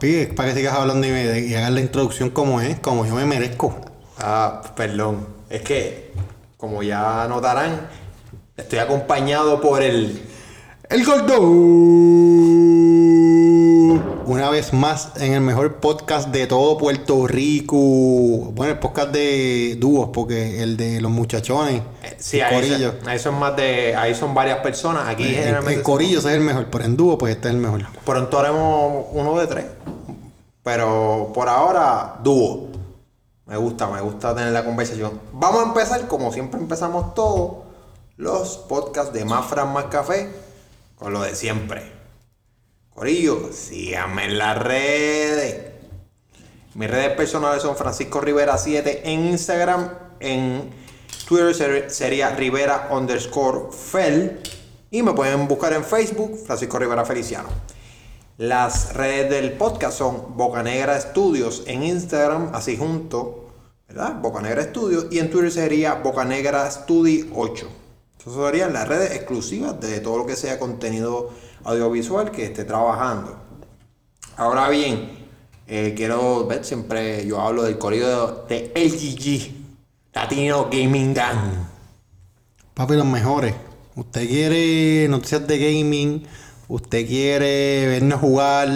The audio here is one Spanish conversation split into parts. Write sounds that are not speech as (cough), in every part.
Papi, es para que sigas hablando y, me, y hagas la introducción como es, como yo me merezco. Ah, perdón. Es que, como ya notarán, estoy acompañado por el. El Gordo. Una vez más en el mejor podcast de todo Puerto Rico. Bueno, el podcast de dúos, porque el de los muchachones. eh, Sí, el ahí, corillo. son- ahí son más de. Ahí son varias personas. Aquí El, generalmente. el corillo ese es el mejor, pero en dúo, pues este es el mejor. Pronto haremos uno de tres. Pero por ahora, dúo. Me gusta, me gusta tener la conversación. Vamos a empezar, como siempre empezamos todos, los podcasts de Más Fran Más Café, con lo de siempre. Corillo, síganme en las redes. Mis redes personales son Francisco Rivera 7 en Instagram, en Twitter ser- sería Rivera underscore Fel y me pueden buscar en Facebook Francisco Rivera Feliciano. Las redes del podcast son Bocanegra Studios en Instagram, así junto, ¿verdad? Bocanegra Studios y en Twitter sería Bocanegra Studi 8. Esas serían las redes exclusivas de todo lo que sea contenido audiovisual que esté trabajando. Ahora bien, eh, quiero ver, siempre yo hablo del corrido de LGG, Latino Gaming Gang. Papi, los mejores. Usted quiere noticias de gaming, usted quiere vernos jugar.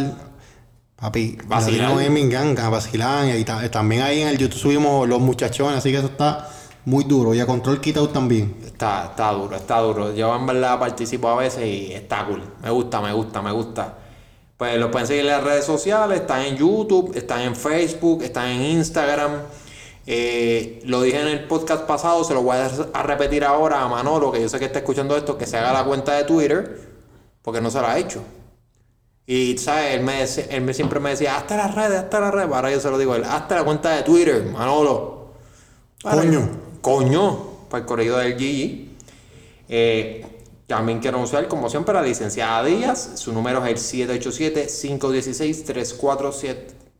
Papi, Vacilar. Latino Gaming Gang, a vacilar. Y ta- también ahí en el YouTube subimos los muchachones, así que eso está muy duro. Y a control quitado también. Está, está duro, está duro. Yo en verdad participo a veces y está cool. Me gusta, me gusta, me gusta. Pues los pueden seguir en las redes sociales, están en YouTube, están en Facebook, están en Instagram. Eh, lo dije en el podcast pasado, se lo voy a, a repetir ahora a Manolo, que yo sé que está escuchando esto, que se haga la cuenta de Twitter, porque no se la ha hecho. Y, ¿sabes? Él, me, él me siempre me decía, hasta las redes, hasta las redes. Ahora yo se lo digo, a él, hasta la cuenta de Twitter, Manolo. Para- Coño. Coño, para el corrido del Gigi. Eh, también quiero anunciar, como siempre, la licenciada Díaz. Su número es el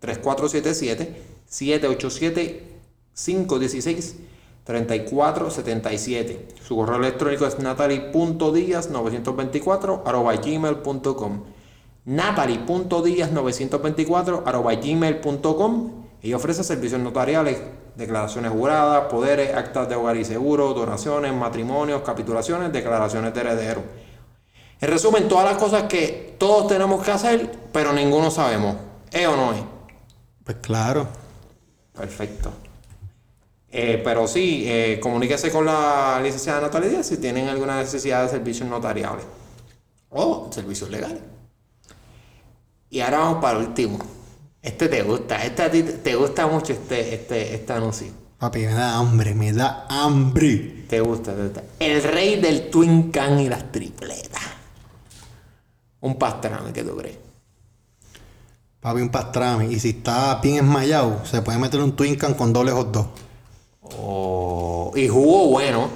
787-516-3477. 787-516-3477. Su correo electrónico es natalie.díaz924 arroba gmail.com natalie.díaz924 arroba gmail.com Ella ofrece servicios notariales, declaraciones juradas, poderes, actas de hogar y seguro, donaciones, matrimonios, capitulaciones, declaraciones de heredero. En resumen, todas las cosas que todos tenemos que hacer, pero ninguno sabemos. ¿Es o no es? Pues claro. Perfecto. Eh, pero sí, eh, comuníquese con la licenciada Natalia Díaz si tienen alguna necesidad de servicios notariales o servicios legales. Y ahora vamos para el último. Este te gusta, este a ti te- gusta mucho este, este, este anuncio. Papi, me da hambre, me da hambre. Te gusta, te gusta. El rey del Twin Can y las tripletas. Un pastrame, ¿qué tú crees? Papi, un pastrami. Y si está bien esmayado, se puede meter un Twin Can con doble hot dog. Oh, y jugo bueno.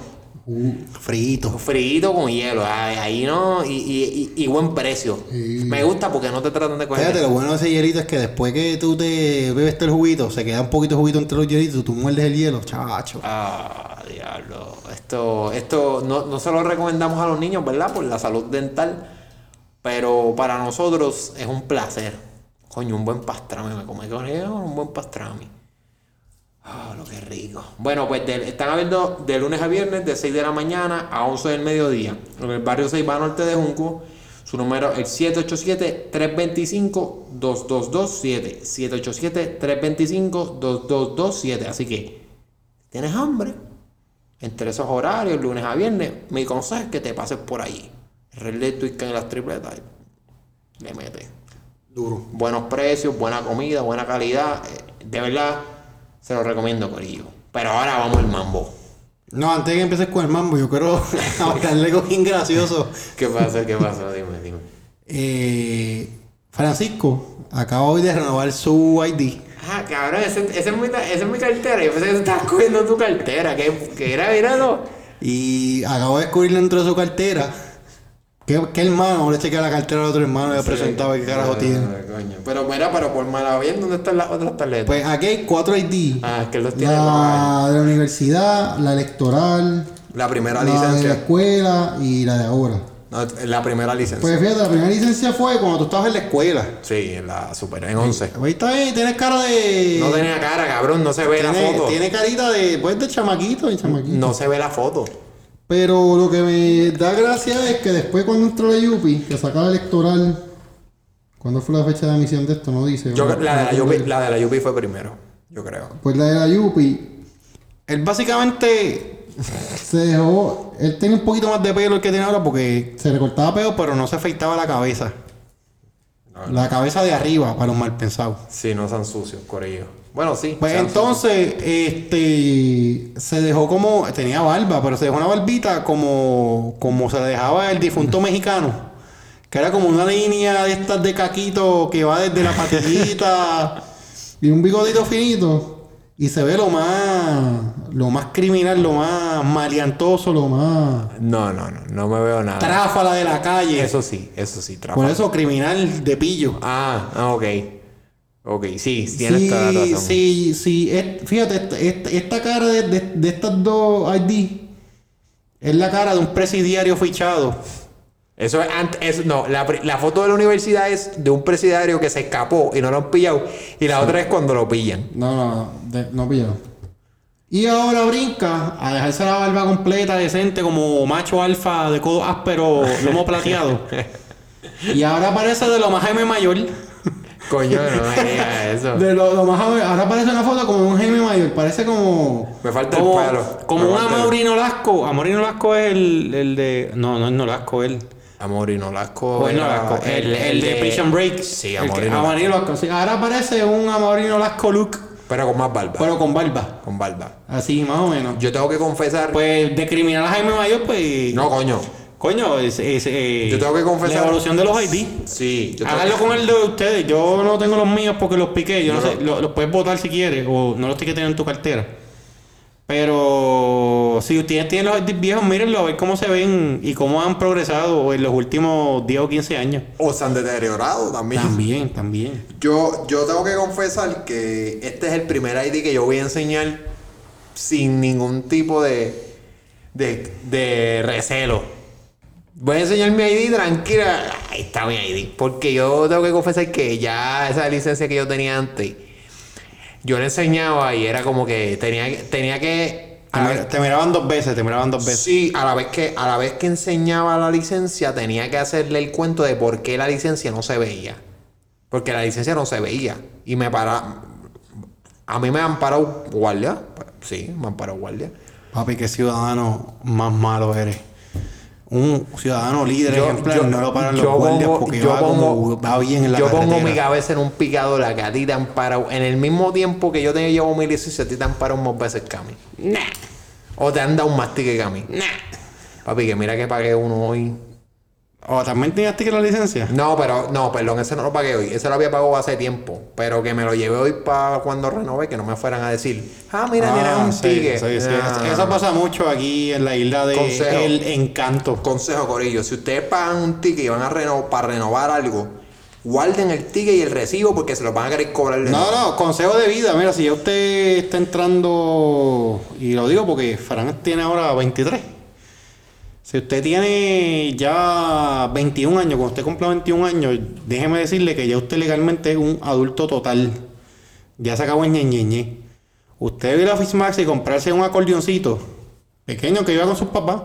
Uh, frito. Frito con hielo, ahí, ahí no, y, y, y- buen precio. Me gusta porque no te tratan de coger. Fíjate, lo bueno de ese hielito es que después que tú te bebes el juguito, se queda un poquito de juguito entre los hielitos, tú muerdes el hielo, chacho. Ah, diablo. Esto, esto no, no se lo recomendamos a los niños, ¿verdad? Por la salud dental. Pero para nosotros es un placer. Coño, un buen pastrami. Me comí con un buen pastrami. Ah, lo que rico. Bueno, pues de- están abriendo de lunes a viernes de 6 de la mañana a 11 del mediodía. En el barrio 6 Norte de Junco. Su número es 787-325-2227. 787-325-2227. Así que, ¿tienes hambre? Entre esos horarios, lunes a viernes, mi consejo es que te pases por allí. Relé tu en las tripletas. y Le metes Duro. buenos precios, buena comida, buena calidad. Eh, De verdad, se lo recomiendo, Corillo. Pero ahora vamos al mambo. No, antes de que empieces con el mambo, yo quiero (laughs) hablarle algo bien gracioso. ¿Qué pasa? ¿Qué pasa? Dime, dime. Eh, Francisco acaba hoy de renovar su ID. Ah, cabrón, ese es, mi, esa es mi cartera. Yo pensé que tú estabas cogiendo tu cartera. Que, que era, míralo. Y acabo de descubrir dentro de su cartera ¿Qué, qué hermano? Le chequea la cartera al otro hermano y le presentaba qué carajo Ah, tiene. coño. Pero mira, pero por mala bien, ¿dónde están las otras tarjetas? Pues aquí hay cuatro ID. ah, es que los tiene La de la universidad, la electoral, La primera la de la licencia. escuela y la de ahora. No, la primera licencia. Pues fíjate, la primera licencia fue cuando tú estabas en la escuela. sí, en la super, en 11. Ahí está bien, tienes cara de. No tenía cara, cabrón, no se ve la foto. tiene carita de. Pues de chamaquito, de chamaquito. No se ve la foto. Pero lo que me da gracia es que después cuando entró la Yupi, que saca la electoral. ¿Cuándo fue la fecha de emisión de esto? No dice. La, de la, Yupi, dice. la de la Yupi fue primero, yo creo. Pues la de la Yupi. Él básicamente se dejó. Él tenía un poquito más de pelo el que tiene ahora porque se le cortaba pelo, pero no se afeitaba la cabeza. La cabeza de arriba, para los mal pensados. Sí, no son sucios, corillo. Bueno, sí. Pues entonces, este, se dejó como, tenía barba, pero se dejó una barbita como, como se dejaba el difunto (laughs) mexicano. Que era como una línea de estas de caquito que va desde la patillita (laughs) y un bigodito finito. Y se ve lo más, lo más criminal, lo más maleantoso, lo más. No, no, no, no me veo nada. tráfala de la calle. Eso sí, eso sí, trafa. Por eso, criminal de pillo. Ah, ah, ok. Ok, sí, tienes toda la Sí, razón. sí, sí. Es- fíjate, esta, esta- esta cara de, de- de estas dos ID es la cara de un presidiario fichado. Eso es antes, eso- no, la, la foto de la universidad es de un presidiario que se escapó y no lo han pillado. Y la otra es cuando lo pillan. No, no, no, de- no pillado. Y ahora brinca a dejarse la barba completa, decente, como macho alfa de codo áspero, lomo plateado. (laughs) y ahora parece de lo más Jaime Mayor. Coño, no me digas eso. De lo, lo más ahora parece una foto como un Jaime Mayor. Parece como. Me falta el pelo. Como Me un falta el- Amaurino Lasco. Amaurino Lasco es el, el de. No, no es Nolasco, él. Amorino Lasco. Bueno, era Lasco, el, el de Prison Break. Sí, El que- Amorino. Amaurino Lasco. sí. Ahora aparece un Amaurino Lasco look, Pero con más barba. pero con barba. Con barba. Así, más o menos. Yo tengo que confesar. Pues de criminal a Jaime Mayor, pues. no, coño. Coño, es, es, eh, Yo tengo que confesar- La evolución de los ID. Sí, yo Háganlo que- con el de ustedes. Yo no tengo los míos porque los piqué. Yo no, sé. lo- Los puedes votar si quieres. O no los tienes que tener en tu cartera. Pero si ustedes tienen los ID viejos, mírenlo a ver cómo se ven y cómo han progresado en los últimos 10 o 15 años. O se han deteriorado también. También, también. Yo, yo tengo que confesar que este es el primer ID que yo voy a enseñar sin ningún tipo de, de, de recelo. Voy a enseñar mi ID tranquila. Ahí está mi ID. Porque yo tengo que confesar que ya esa licencia que yo tenía antes, yo la enseñaba y era como que tenía, que- tenía que... Te miraban dos veces, te miraban dos veces. Sí, a la vez que a la vez que enseñaba la licencia tenía que hacerle el cuento de por qué la licencia no se veía. Porque la licencia no se veía y me para a mí me han parado guardia, sí, me han parado guardia. Papi, qué ciudadano más malo eres. Un ciudadano líder ejemplar no lo paran los yo guardias pongo- porque yo va, como- pongo- va bien en la Yo pongo carretera. mi cabeza en un picador, a que a ti te han parado. En el mismo tiempo que yo te llevo mi licencia, a ti te han parado más veces que a mí. Nah, O te han dado un mastique que a mí. nah. Papi, que mira que pagué uno hoy. ¿O también tenías que la licencia? No, pero, no, perdón, ese no lo pagué hoy. Ese lo había pagado hace tiempo. Pero que me lo llevé hoy para cuando renové, que no me fueran a decir, ah, mira, tienes un sí, ticket. sí, sí. Ah. Eso pasa mucho aquí en la isla de Consejo. El Encanto. Consejo, Corillo, si ustedes pagan un ticket y van a renovar para renovar algo, guarden el ticket y el recibo porque se los van a querer cobrar de No, nuevo. no, consejo de vida. Mira, si ya usted está entrando, y lo digo porque Fran tiene ahora 23. Si usted tiene ya 21 años, cuando usted cumpla 21 años, déjeme decirle que ya usted legalmente es un adulto total. Ya se acabó el ñeñeñe. Usted ir a y comprarse un acordeoncito pequeño que iba con sus papás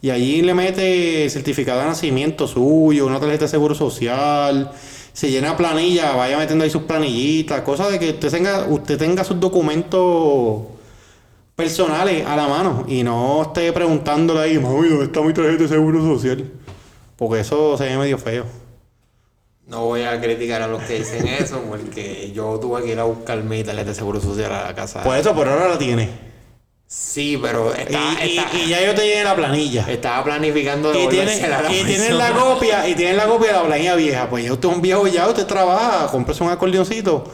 y allí le mete certificado de nacimiento suyo, una tarjeta de seguro social. Se llena planilla, vaya metiendo ahí sus planillitas, cosas de que usted tenga, usted tenga sus documentos personales a la mano y no esté preguntándole ahí, mami, ¿dónde está mi tarjeta de seguro social? Porque eso se ve medio feo. No voy a criticar a los que dicen (laughs) eso porque yo tuve que ir a buscar mi tarjeta de seguro social a la casa. Por eso, por ahora la tiene. sí, pero Y, está, y- está- y ya yo te llené la planilla. estaba planificando Y tiene, devolvérsela a la y la copia, y tiene la copia de la planilla vieja. Pues ya usted es un viejo ya, usted trabaja, cómprese un acordeoncito.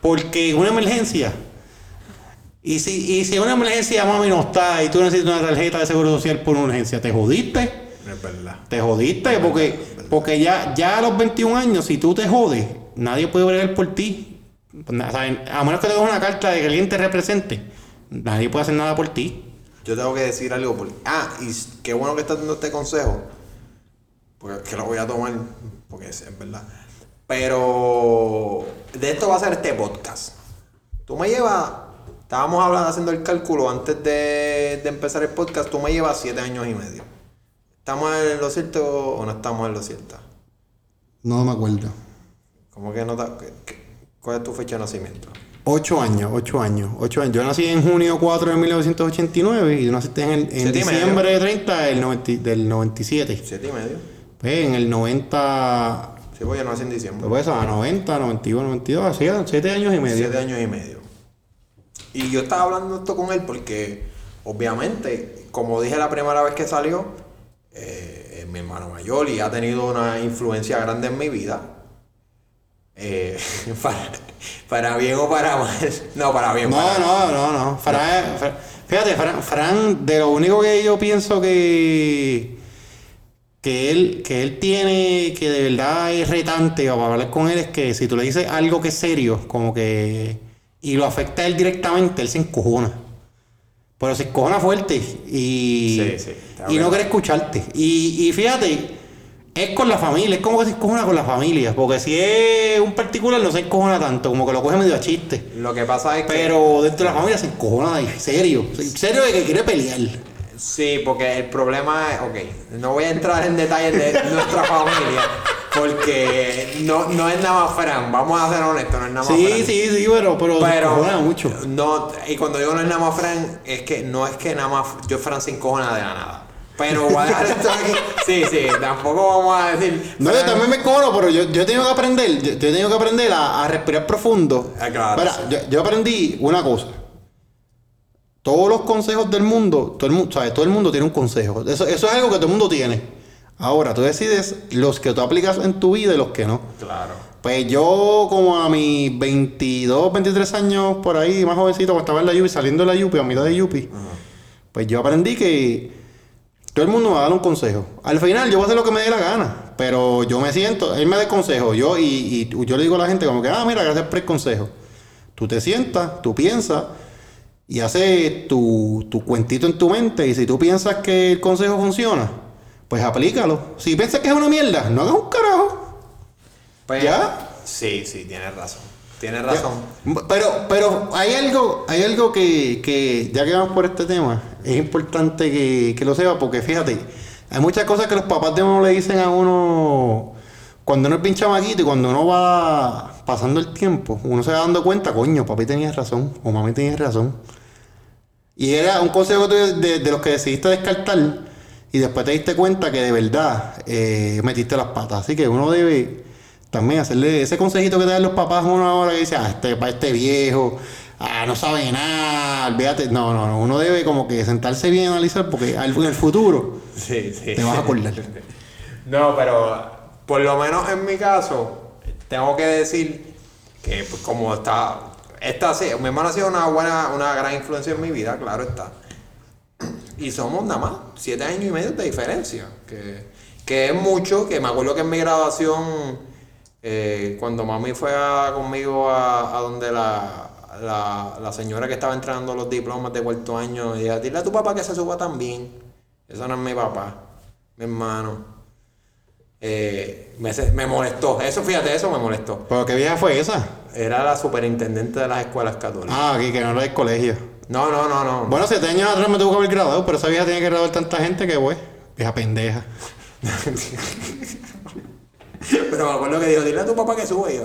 Porque una emergencia. Y si, y si una emergencia mami no está y tú necesitas una tarjeta de seguro social por una urgencia, te jodiste. Es verdad. te jodiste porque, porque ya, ya a los 21 años, si tú te jodes, nadie puede bregar por ti. O sea, a menos que te una carta de que alguien te represente, nadie puede hacer nada por ti. Yo tengo que decir algo. Porque... Ah, y qué bueno que estás dando este consejo. Porque que lo voy a tomar. Porque es, es verdad. Pero de esto va a ser este podcast. Tú me llevas. Estábamos hablando, haciendo el cálculo antes de, de empezar el podcast. Tú me llevas siete años y medio. ¿Estamos en lo cierto o no estamos en lo cierto? No me acuerdo. ¿Cómo que no te- ¿Cuál es tu fecha de nacimiento? Ocho años, ocho años, ocho años. Yo nací en junio 4 de 1989 y tú naciste en, el- en diciembre de 30 del, 90 del 97. Siete y medio. Pues en el 90, Sí, pues yo nací en diciembre. pues a 90, 91, 92, así, siete años y medio. Siete años y medio. Y yo estaba hablando esto con él porque, obviamente, como dije la primera vez que salió, eh, es mi hermano mayor y ha tenido una influencia grande en mi vida. Eh, (laughs) para, para bien o para mal. No, para bien. No, para- no, no, no. Fran, Fran- fíjate, Fran, Fran, de lo único que yo pienso que que él, que él tiene, que de verdad es retante para hablar con él, es que si tú le dices algo que es serio, como que, y lo afecta a él directamente, él se encojona. Pero se encojona fuerte y, Sí, sí, te y no quiere escucharte. Y, y fíjate, es con la familia, es como que se encojona con la familia, porque si es un particular no se encojona tanto, como que lo coge medio a chiste. Lo que pasa es que. Pero dentro de la familia se encojona de serio. Serio de que quiere pelear. Sí, porque el problema es, ok, no voy a entrar en detalles de nuestra (laughs) familia, porque no, no es nada más Fran, vamos a ser honestos, no es nada más Sí, Fran. sí, sí, pero, pero, Pero mucho. No, y cuando digo no es nada más Fran, es que no es que nada más yo Fran se encojona de la nada. Pero voy a dejar esto aquí. Sí, sí, tampoco vamos a decir. No, yo también me encojono, pero yo, yo he tenido que aprender, yo, yo he tenido que aprender a, a respirar profundo. Ah, claro, sí. yo, yo aprendí una cosa. Todos los consejos del mundo, todo el mundo, ¿sabes? Todo el mundo tiene un consejo. Eso, eso es algo que todo el mundo tiene. Ahora, tú decides los que tú aplicas en tu vida y los que no. Claro. Pues yo, como a mis 22, 23 años por ahí, más jovencito, cuando estaba en la Yupi, saliendo de la Yupi, a mitad de Yupi, pues yo aprendí que todo el mundo me va a dar un consejo. Al final, yo voy a hacer lo que me dé la gana, pero yo me siento, él me da el consejo, yo, y, y yo le digo a la gente como que, ah, mira, gracias por el consejo. Tú te sientas, tú piensas y haces tu, tu cuentito en tu mente, y si tú piensas que el consejo funciona, pues aplícalo. Si piensas que es una mierda, no hagas un carajo. Pues, ¿Ya? Sí, sí, tienes razón. Tienes razón. Pero, pero hay algo, hay algo que, que, ya que vamos por este tema, es importante que, que lo sepa, porque fíjate, hay muchas cosas que los papás de uno le dicen a uno cuando uno es bien chamaquito y cuando uno va pasando el tiempo, uno se va dando cuenta, coño, papi tenía razón, o mami tenía razón. Y era un consejo tú de, de los que decidiste descartar y después te diste cuenta que de verdad eh, metiste las patas. Así que uno debe también hacerle ese consejito que te dan los papás a uno ahora que dice, ah, este, pa' este viejo, ah, no sabe nada, olvídate. No, no, no, uno debe como que sentarse bien y analizar porque en el futuro Sí, sí. te vas a acordar. (laughs) No, pero por lo menos en mi caso, tengo que decir que pues, como está, esta sí, mi hermano ha sido una buena, una gran influencia en mi vida, claro está. Y somos nada más siete años y medio de diferencia, que, que es mucho, que me acuerdo que en mi graduación, eh, cuando mami fue conmigo a, donde la, la, señora que estaba entregando los diplomas de cuarto año, y ella, dile a tu papá que se suba también. Eso no es mi papá, mi hermano. Eh, me, me molestó, eso fíjate, eso me molestó. ¿Pero qué vieja fue esa? Era la superintendente de las escuelas católicas. Ah, aquí, que no era del colegio. No, no, no, no. Bueno, siete años atrás me tuvo que haber graduado, pero esa vieja tenía que graduar tanta gente que, güey, vieja pendeja. (laughs) Pero me acuerdo que dijo, dile a tu papá que sube. Y yo,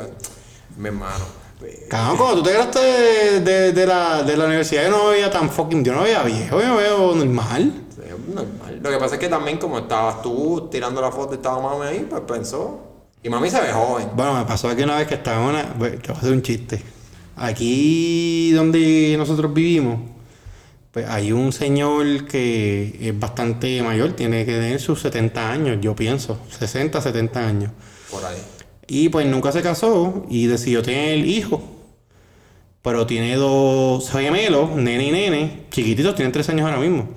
mi hermano. pues, Cabrón, cuando tú te graduaste de, de- de la, de la universidad, yo no me veía tan fucking. Yo no me veía viejo, yo me veo normal. es normal. Lo que pasa es que también como estabas tú tirando la foto y estaba mami ahí, pues pensó. Y mami se ve joven. Bueno, me pasó aquí una vez que estaba una. Te voy a hacer un chiste. Aquí donde nosotros vivimos, pues hay un señor que es bastante mayor, tiene que tener sus 70 años, yo pienso, 60, 70 años. Por ahí. Y pues nunca se casó y decidió tener hijos. Pero tiene dos gemelos, nene y nene, chiquititos, tienen tres años ahora mismo.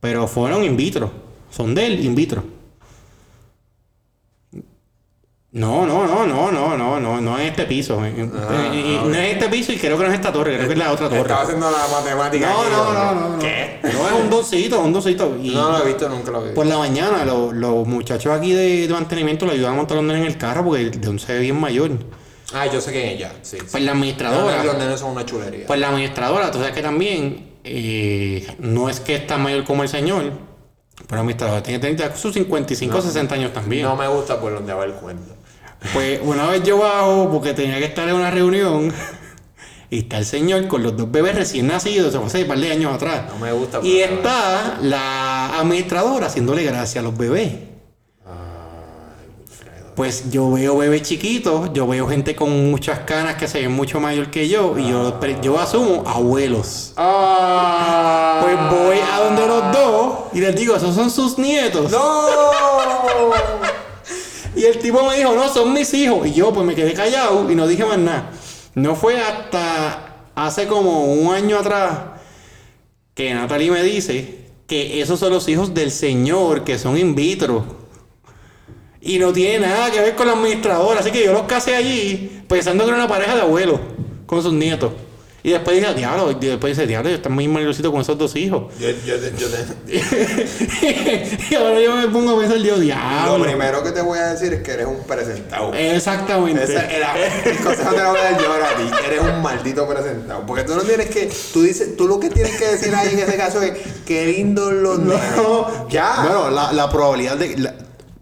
Pero fueron in vitro. Son de él, in vitro. No, no, no, no, no, no, no, no es este piso. eh, eh, Ah, eh, No es este piso y creo que no es esta torre, creo que es la otra torre. Estaba haciendo la matemática. No, aquí, no, no, no, no. ¿Qué? No es un doncito, un doncito. Y No lo he visto, nunca lo he visto. por la mañana los, los muchachos aquí de, de mantenimiento le ayudan a montar en el carro porque el don se ve bien mayor. Ah, yo sé quién es ella. Sí. Pues la administradora. los nenes son una chulería. Pues la administradora, tú sabes que también eh, no es que está mayor como el señor, pero la administradora tiene ya sus 55 o 60 años también. no me gusta por donde va el cuento. Pues una vez yo bajo porque tenía que estar en una reunión y está el señor con los dos bebés recién nacidos, se fue hace un par de años atrás. No me gusta. Y está la administradora haciéndole gracia a los bebés. Pues yo veo bebés chiquitos, yo veo gente con muchas canas que se ven mucho mayor que yo y yo, yo asumo abuelos. ¡Ah! Pues voy a donde los dos y les digo, esos son sus nietos. ¡No! Y el tipo me dijo, no, son mis hijos. Y yo pues me quedé callado y no dije más nada. No fue hasta hace como un año atrás que Natalie me dice que esos son los hijos del señor, que son in vitro. Y no tiene nada que ver con la administradora. Así que yo los casé allí pensando que era una pareja de abuelos con sus nietos. Y después dije, diablo, y después dice, diablo, están muy mayorcitos con esos dos hijos. Yo, yo, yo te- (laughs) y ahora yo me pongo a pensar, Dios, Lo diablo. primero que te voy a decir es que eres un presentado. Exactamente. Ese era el consejo te lo voy a dar yo ahora a ti. Eres un maldito presentado. Porque tú no tienes que. Tú dices, tú lo que tienes que decir ahí en ese caso es qué lindos los nenes. Ya. Bueno, la, la probabilidad de. la-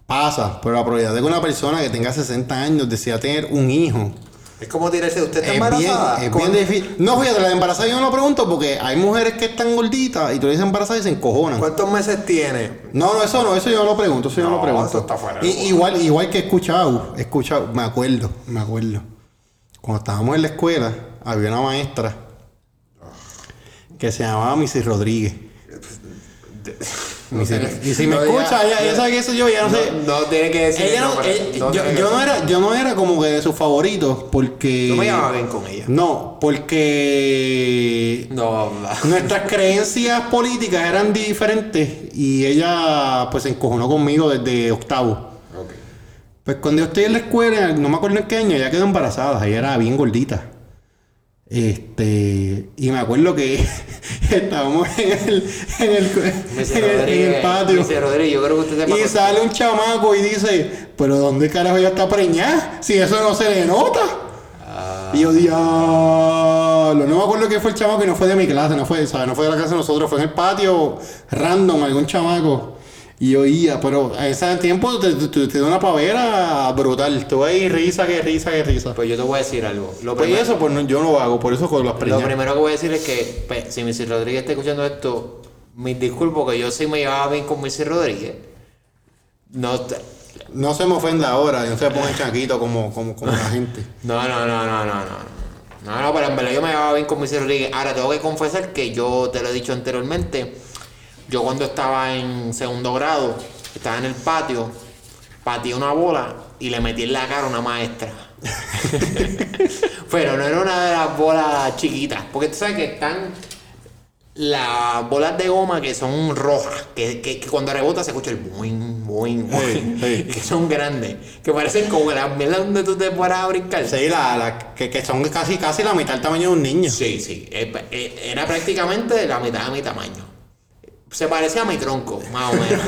pasa, pero la probabilidad de que una persona que tenga 60 años desea tener un hijo Es como tirarse. ¿Usted está es bien, embarazada? es ¿Con- bien difícil. No, fíjate, la de embarazada yo no lo pregunto porque hay mujeres que están gorditas y tú le dices embarazada y se encojonan. ¿Cuántos meses tiene? No, no, eso no, eso yo no lo pregunto, eso yo no lo pregunto. eso está fuera de Y- lugar. igual, igual que he escuchado, he escuchado, me acuerdo, me acuerdo. Cuando estábamos en la escuela, había una maestra que se llamaba Missy Rodríguez. (laughs) No y si me No, escucha, ya- ella, sabe que eso yo ya no, sé. No, tiene que decir. Ella el no- nombre, ella- no yo, no era, yo no era como que de sus favoritos porque. No me llevaba bien con ella. No, porque No, nuestras (laughs) creencias políticas eran diferentes y ella pues se encojonó conmigo desde octavo. Ok. Pues cuando yo estoy en la escuela, no me acuerdo en qué año, ella quedó embarazada, ella era bien gordita. Este, y me acuerdo que (laughs) estábamos en el, en el, Missy en el- en el Rodríguez, patio. Missy Rodríguez, yo creo que usted sepa. Y sale un chamaco y dice, pero ¿dónde carajo ella está preñada? Si eso no se le nota. Ah. Y yo, diablo. No me acuerdo que fue el chamaco y no fue de mi clase, no fue, ¿sabes? No fue de la clase de nosotros, fue en el patio random, algún chamaco. Y oía, pero a ese tiempo te, te, te da una pavera brutal. Tú ahí risa, que risa, que risa. Pues yo te voy a decir algo. Lo Pues primero, eso, pues no- yo no lo hago, por eso con las lo preñadas. primero que voy a decir es que pues, si Missy Rodríguez está escuchando esto, mis disculpas, que yo sí me llevaba bien con Missy Rodríguez. No, te- No se me ofenda ahora, no se ponga chaquito como, como, como la gente. (laughs) no, no, no, no, no, no. No, no, pero en verdad yo me llevaba bien con Missy Rodríguez. Ahora tengo que confesar que yo te lo he dicho anteriormente. Yo cuando estaba en segundo grado, estaba en el patio, pateé una bola y le metí en la cara a una maestra. (laughs) Pero no era una de las bolas chiquitas, porque tú sabes que están las bolas de goma que son rojas, que, que- que cuando rebota se escucha el boing, boing, boing, (laughs) que son grandes, que parecen como las mierdas donde tú te paras a brincar. Sí, la, la- que, que son casi, casi la mitad del tamaño de un niño. Sí, sí. eh, eh, Era prácticamente la mitad de mi tamaño. Se parecía a mi tronco, más o menos.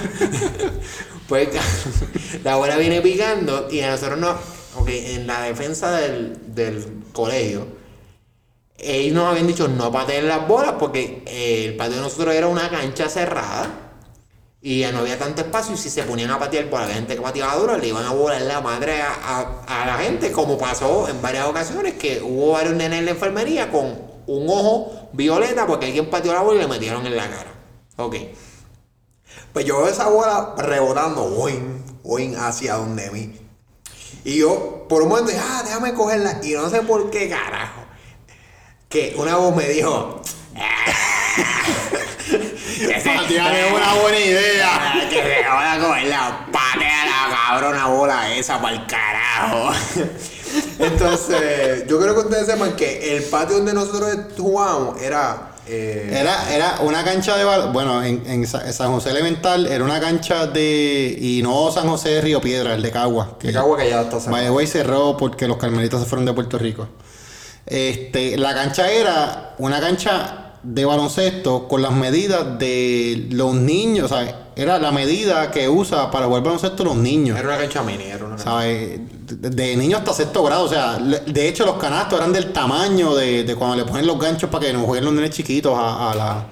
(laughs) pues (laughs) la abuela viene picando y a nosotros no. Ok, en la defensa del, del colegio, ellos nos habían dicho no pateen las bolas porque eh, el patio de nosotros era una cancha cerrada y ya no había tanto espacio y si se ponían a patear por la gente que pateaba duro le iban a volar la madre a, a- a la gente como pasó en varias ocasiones que hubo varios nenes en la enfermería con un ojo violeta porque alguien pateó la bola y le metieron en la cara. Ok. Pues yo veo esa bola rebotando, boing, boing, hacia donde mí. Y yo, por un momento, dije, ah, déjame cogerla. Y no sé por qué carajo. Que una voz me dijo, (laughs) Patear es una buena idea. Ah, que se van a comer la patea la cabrona bola esa para el carajo. (laughs) Entonces, yo creo que ustedes sepan que el patio donde nosotros jugábamos era eh, Era, era una cancha de bueno, en, en Sa- San José Elemental era una cancha de. Y no San José de Río Piedra, el de Cagua. que Cagua que ya está cerrado. Way, cerró porque los carmelitas se fueron de Puerto Rico. Este, la cancha era una cancha de baloncesto con las medidas de los niños, sea, era la medida que usa para jugar baloncesto los niños. Era una cancha mini, era una cancha. ¿sabes? De, niños hasta sexto grado, o sea, de hecho los canastos eran del tamaño de, de cuando le ponen los ganchos para que no jueguen los nenes chiquitos a, a la-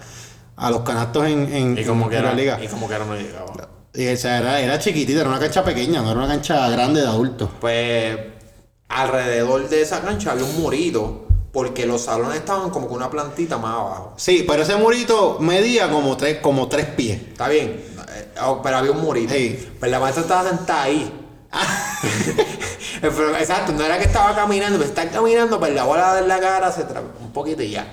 a los canastos en, en, Y como que en la era, liga. y como que era no llegaba. Y, o sea, era, era chiquitita, era una cancha pequeña, no era una cancha grande de adultos. Pues alrededor de esa cancha había un murito porque los salones estaban como con una plantita más abajo. Sí, pero ese murito medía como tres, como tres pies. Está bien, pero había un murito. Sí. Pero la maestra estaba sentada ahí. (laughs) Exacto, no era que estaba caminando, pero está caminando, pero la bola de la cara se tra un poquito y ya.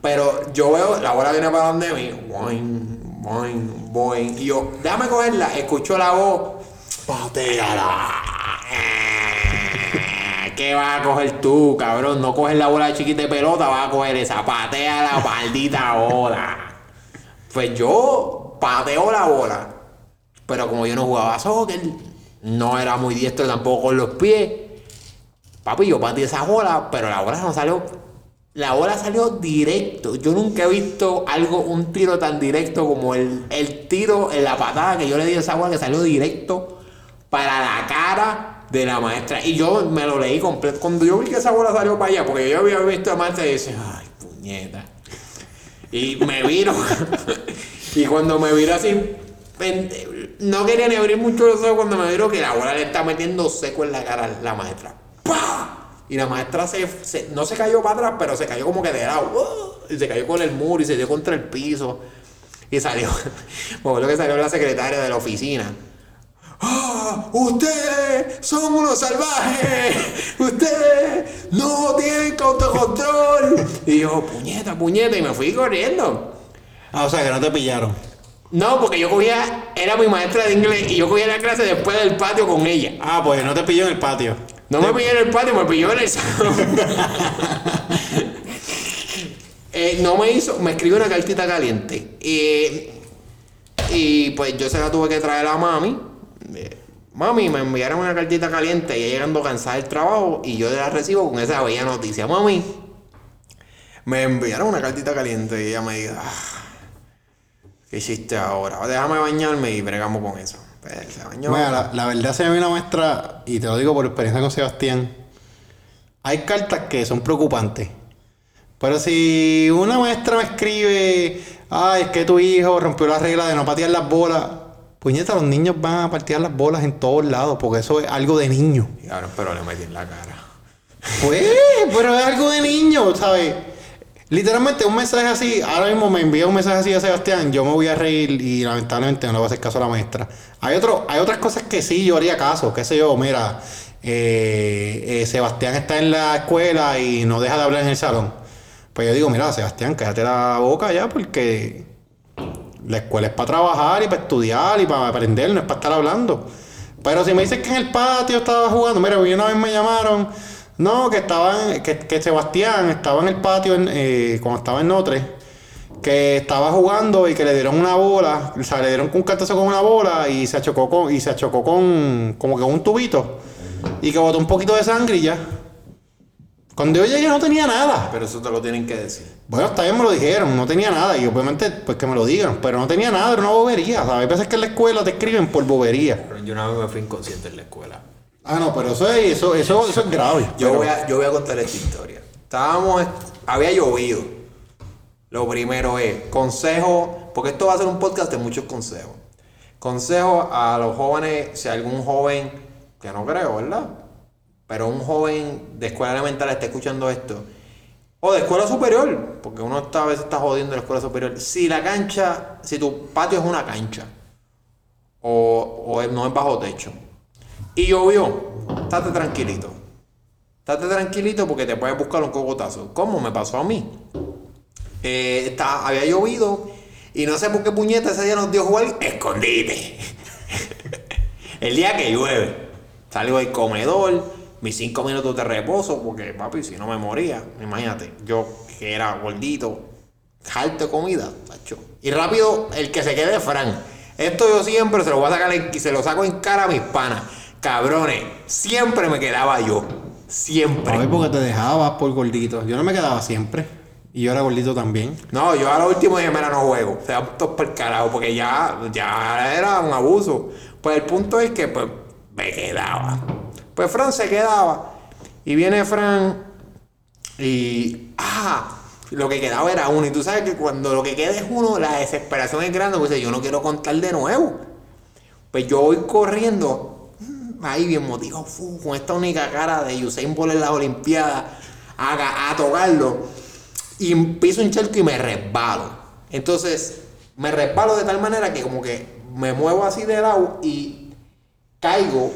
Pero yo veo, la bola viene para donde mí, boing, boing, boing, y yo, déjame cogerla, escucho la voz, pateala. ¿Qué vas a coger tú, cabrón? No coges la bola de chiquita de pelota, vas a coger esa, patea la maldita bola. Pues yo pateo la bola. Pero como yo no jugaba soccer, no era muy diestro tampoco con los pies. Papi, yo pateé esa bola, pero la bola no salió. La bola salió directo. Yo nunca he visto algo, un tiro tan directo como el, el tiro en la patada que yo le di a esa bola que salió directo para la cara de la maestra. Y yo me lo leí completo. Cuando yo vi que esa bola salió para allá, porque yo había visto a la maestra y decía, ay, puñeta. Y me vino. (laughs) y cuando me vino así, no quería ni abrir mucho los ojos cuando me vino que la bola le está metiendo seco en la cara a la maestra. ¡Pah! Y la maestra se, no se cayó para atrás, pero se cayó como que de lado. Y se cayó con el muro y se dio contra el piso. Y salió, (laughs) me acuerdo que salió la secretaria de la oficina. ¡Ah! ¡Ustedes son unos salvajes! ¡Ustedes no tienen autocontrol! Y yo, puñeta, puñeta, y me fui corriendo. Ah, o sea, que no te pillaron. No, porque yo cogía, era mi maestra de inglés y yo cogía la clase después del patio con ella. Ah, pues no te pilló en el patio. No me pilló en el patio, me pilló en el salón. (laughs) Eh, no me hizo, me escribió una cartita caliente. Eh, y pues yo se la tuve que traer a mami. Eh, mami, me enviaron una cartita caliente y ella llegando cansada del trabajo y yo la recibo con esa bella noticia. Mami, me enviaron una cartita caliente y ella me dijo, "Ah, ¿qué hiciste ahora? Déjame bañarme y bregamos con eso. Pues, se bañó. Mira, la, la verdad se me vino una muestra, y te lo digo por experiencia con Sebastián, hay cartas que son preocupantes. Pero si una maestra me escribe, ay, es que tu hijo rompió la regla de no patear las bolas, puñeta, los niños van a patear las bolas en todos lados, porque eso es algo de niño. Y ahora, pero le metí en la cara. Pues, pero es algo de niño, ¿sabes? Literalmente un mensaje así, ahora mismo me envía un mensaje así a Sebastián, yo me voy a reír y lamentablemente no le voy a hacer caso a la maestra. Hay otro, hay otras cosas que sí yo haría caso, qué sé yo, mira, eh, eh, Sebastián está en la escuela y no deja de hablar en el salón. Pues yo digo, mira, Sebastián, cállate la boca ya porque la escuela es para trabajar y para estudiar y para aprender, no es para estar hablando. Pero si me dices que en el patio estaba jugando, mira, una vez me llamaron, no, que estaban, que, que Sebastián estaba en el patio en, eh, cuando estaba en Notre, que estaba jugando y que le dieron una bola, o sea, le dieron un cartazo con una bola y se achocó con, y se achocó con como que un tubito y que botó un poquito de sangre y ya. Cuando yo llegué no tenía nada. Pero eso te lo tienen que decir. Bueno, está bien me lo dijeron, no tenía nada. Y obviamente, pues que me lo digan. Pero no tenía nada, era una bobería. ¿sabes? Hay veces que en la escuela te escriben por bobería. Pero yo una vez me fui inconsciente en la escuela. Ah, no, pero eso es, eso, eso, eso es grave. Yo, Pero- voy a, yo voy a contar esta historia. Estábamos, había llovido. Lo primero es, consejo, porque esto va a ser un podcast de muchos consejos. Consejo a los jóvenes, si algún joven, que no creo, ¿verdad? Pero un joven de escuela elemental está escuchando esto. O de escuela superior, porque uno está, a veces está jodiendo en la escuela superior. Si la cancha, si tu patio es una cancha, o, o no es bajo techo, y llovió, estate tranquilito. Estate tranquilito porque te puedes buscar un cocotazo. ¿Cómo me pasó a mí? Eh, había llovido y no sé por qué puñeta ese día nos dio jugar escondite. (laughs) El día que llueve, salgo del comedor, mis cinco minutos de reposo, porque papi, si no me moría, imagínate, yo que era gordito, Harto de comida, tacho. Y rápido, el que se quede Fran. Esto yo siempre se lo voy a sacar y se lo saco en cara a mis panas. Cabrones, siempre me quedaba yo. Siempre. A ver, porque te dejabas por gordito. Yo no me quedaba siempre. Y yo era gordito también. No, yo a lo último dije, mira, no juego. Se van todos por carajo, porque ya, ya era un abuso. Pues el punto es que pues, me quedaba. Pues Fran se quedaba. Y viene Fran y. ¡Ah! Lo que quedaba era uno. Y tú sabes que cuando lo que queda es uno, la desesperación es grande. Pues yo no quiero contar de nuevo. Pues yo voy corriendo. Ahí bien motivado. fu, con esta única cara de Usain Bolt en las Olimpiadas. A, a tocarlo. Y piso un charco y me resbalo. Entonces, me resbalo de tal manera que como que me muevo así de lado y caigo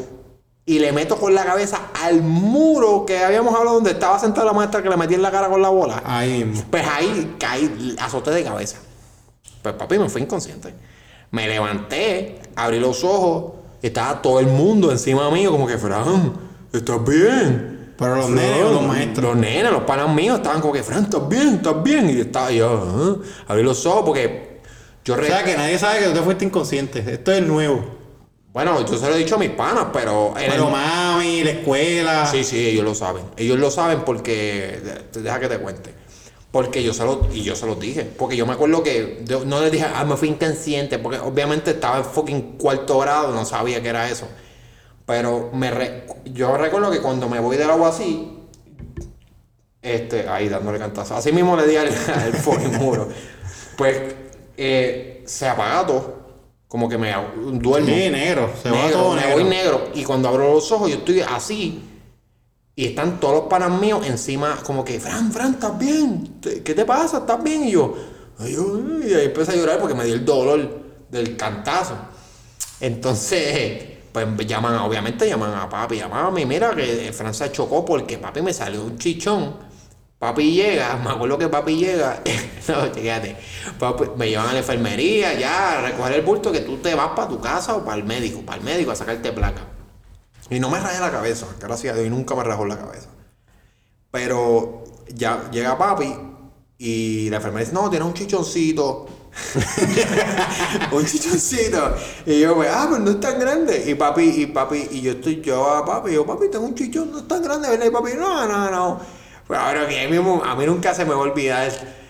y le meto con la cabeza al muro que habíamos hablado donde estaba sentada la maestra que le metí en la cara con la bola. Ahí. Pues ahí caí, azoté de cabeza. Pues papi me fue inconsciente. Me levanté, abrí los ojos, estaba todo el mundo encima mío, como que, Fran, ¿estás bien? Pero los Fran, nenes los maestros. Los nenes, los panas míos estaban como que, Fran, ¿estás bien? ¿Estás bien? Y estaba yo, "Ajá". abrí los ojos porque yo O sea que nadie sabe que tú te fuiste inconsciente. Esto es nuevo. Bueno, yo se lo he dicho a mis panas, pero... en Pero el- mami, la escuela. Sí, sí, ellos lo saben. Ellos lo saben porque. de- Deja que te cuente. Porque yo se lo, y yo se los dije. Porque yo me acuerdo que yo no les dije, ah, me fui inconsciente. Porque obviamente estaba en fucking cuarto grado, no sabía que era eso. Pero me re- yo recuerdo que cuando me voy del agua así, este, ahí dándole cantazo. Así mismo le di al, (laughs) al fucking muro. Pues eh, se apaga todo. Como que me duermo. Sí, negro. Se va Negro, todo me negro. voy negro. Y cuando abro los ojos, yo estoy así. Y están todos los panas míos encima, como que, Fran, Fran, ¿estás bien? ¿Te- ¿Qué te pasa? ¿Estás bien? Y yo, ay, ay, y ahí empecé a llorar porque me dio el dolor del cantazo. Entonces, pues llaman, obviamente llaman a papi, llaman a mami, mira que Fran se chocó porque papi me salió un chichón. Papi llega, (laughs) me acuerdo que papi llega, (laughs) no, fíjate, me llevan a la enfermería ya a recoger el bulto que tú te vas para tu casa o para el médico, para el médico a sacarte placa. Y no me rayé la cabeza, gracias a Dios, y nunca me rajó la cabeza. Pero ya llega papi y la enfermera dice, no, tiene un chichoncito. (laughs) un chichoncito. Y yo, pues, ah, pues no es tan grande. Y papi, y papi, y yo estoy yo a papi, y yo, papi, tengo un chichón, no es tan grande, ¿verdad? Y papi, no, no, no. Pues a mí, a mí nunca se me va a olvidar.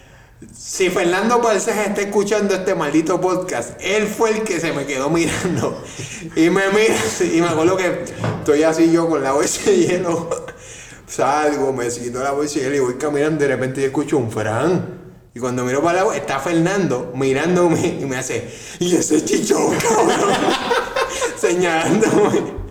Si Fernando Balsas está escuchando este maldito podcast, él fue el que se me quedó mirando. Y me mira, (laughs) y me acuerdo que estoy así yo con la bolsa de hielo. Salgo, me quito la bolsa de hielo y voy caminando. De repente yo escucho un Fran. Y cuando miro para la está Fernando mirándome y me hace, y ese chichón, cabrón. (laughs) Señalándome.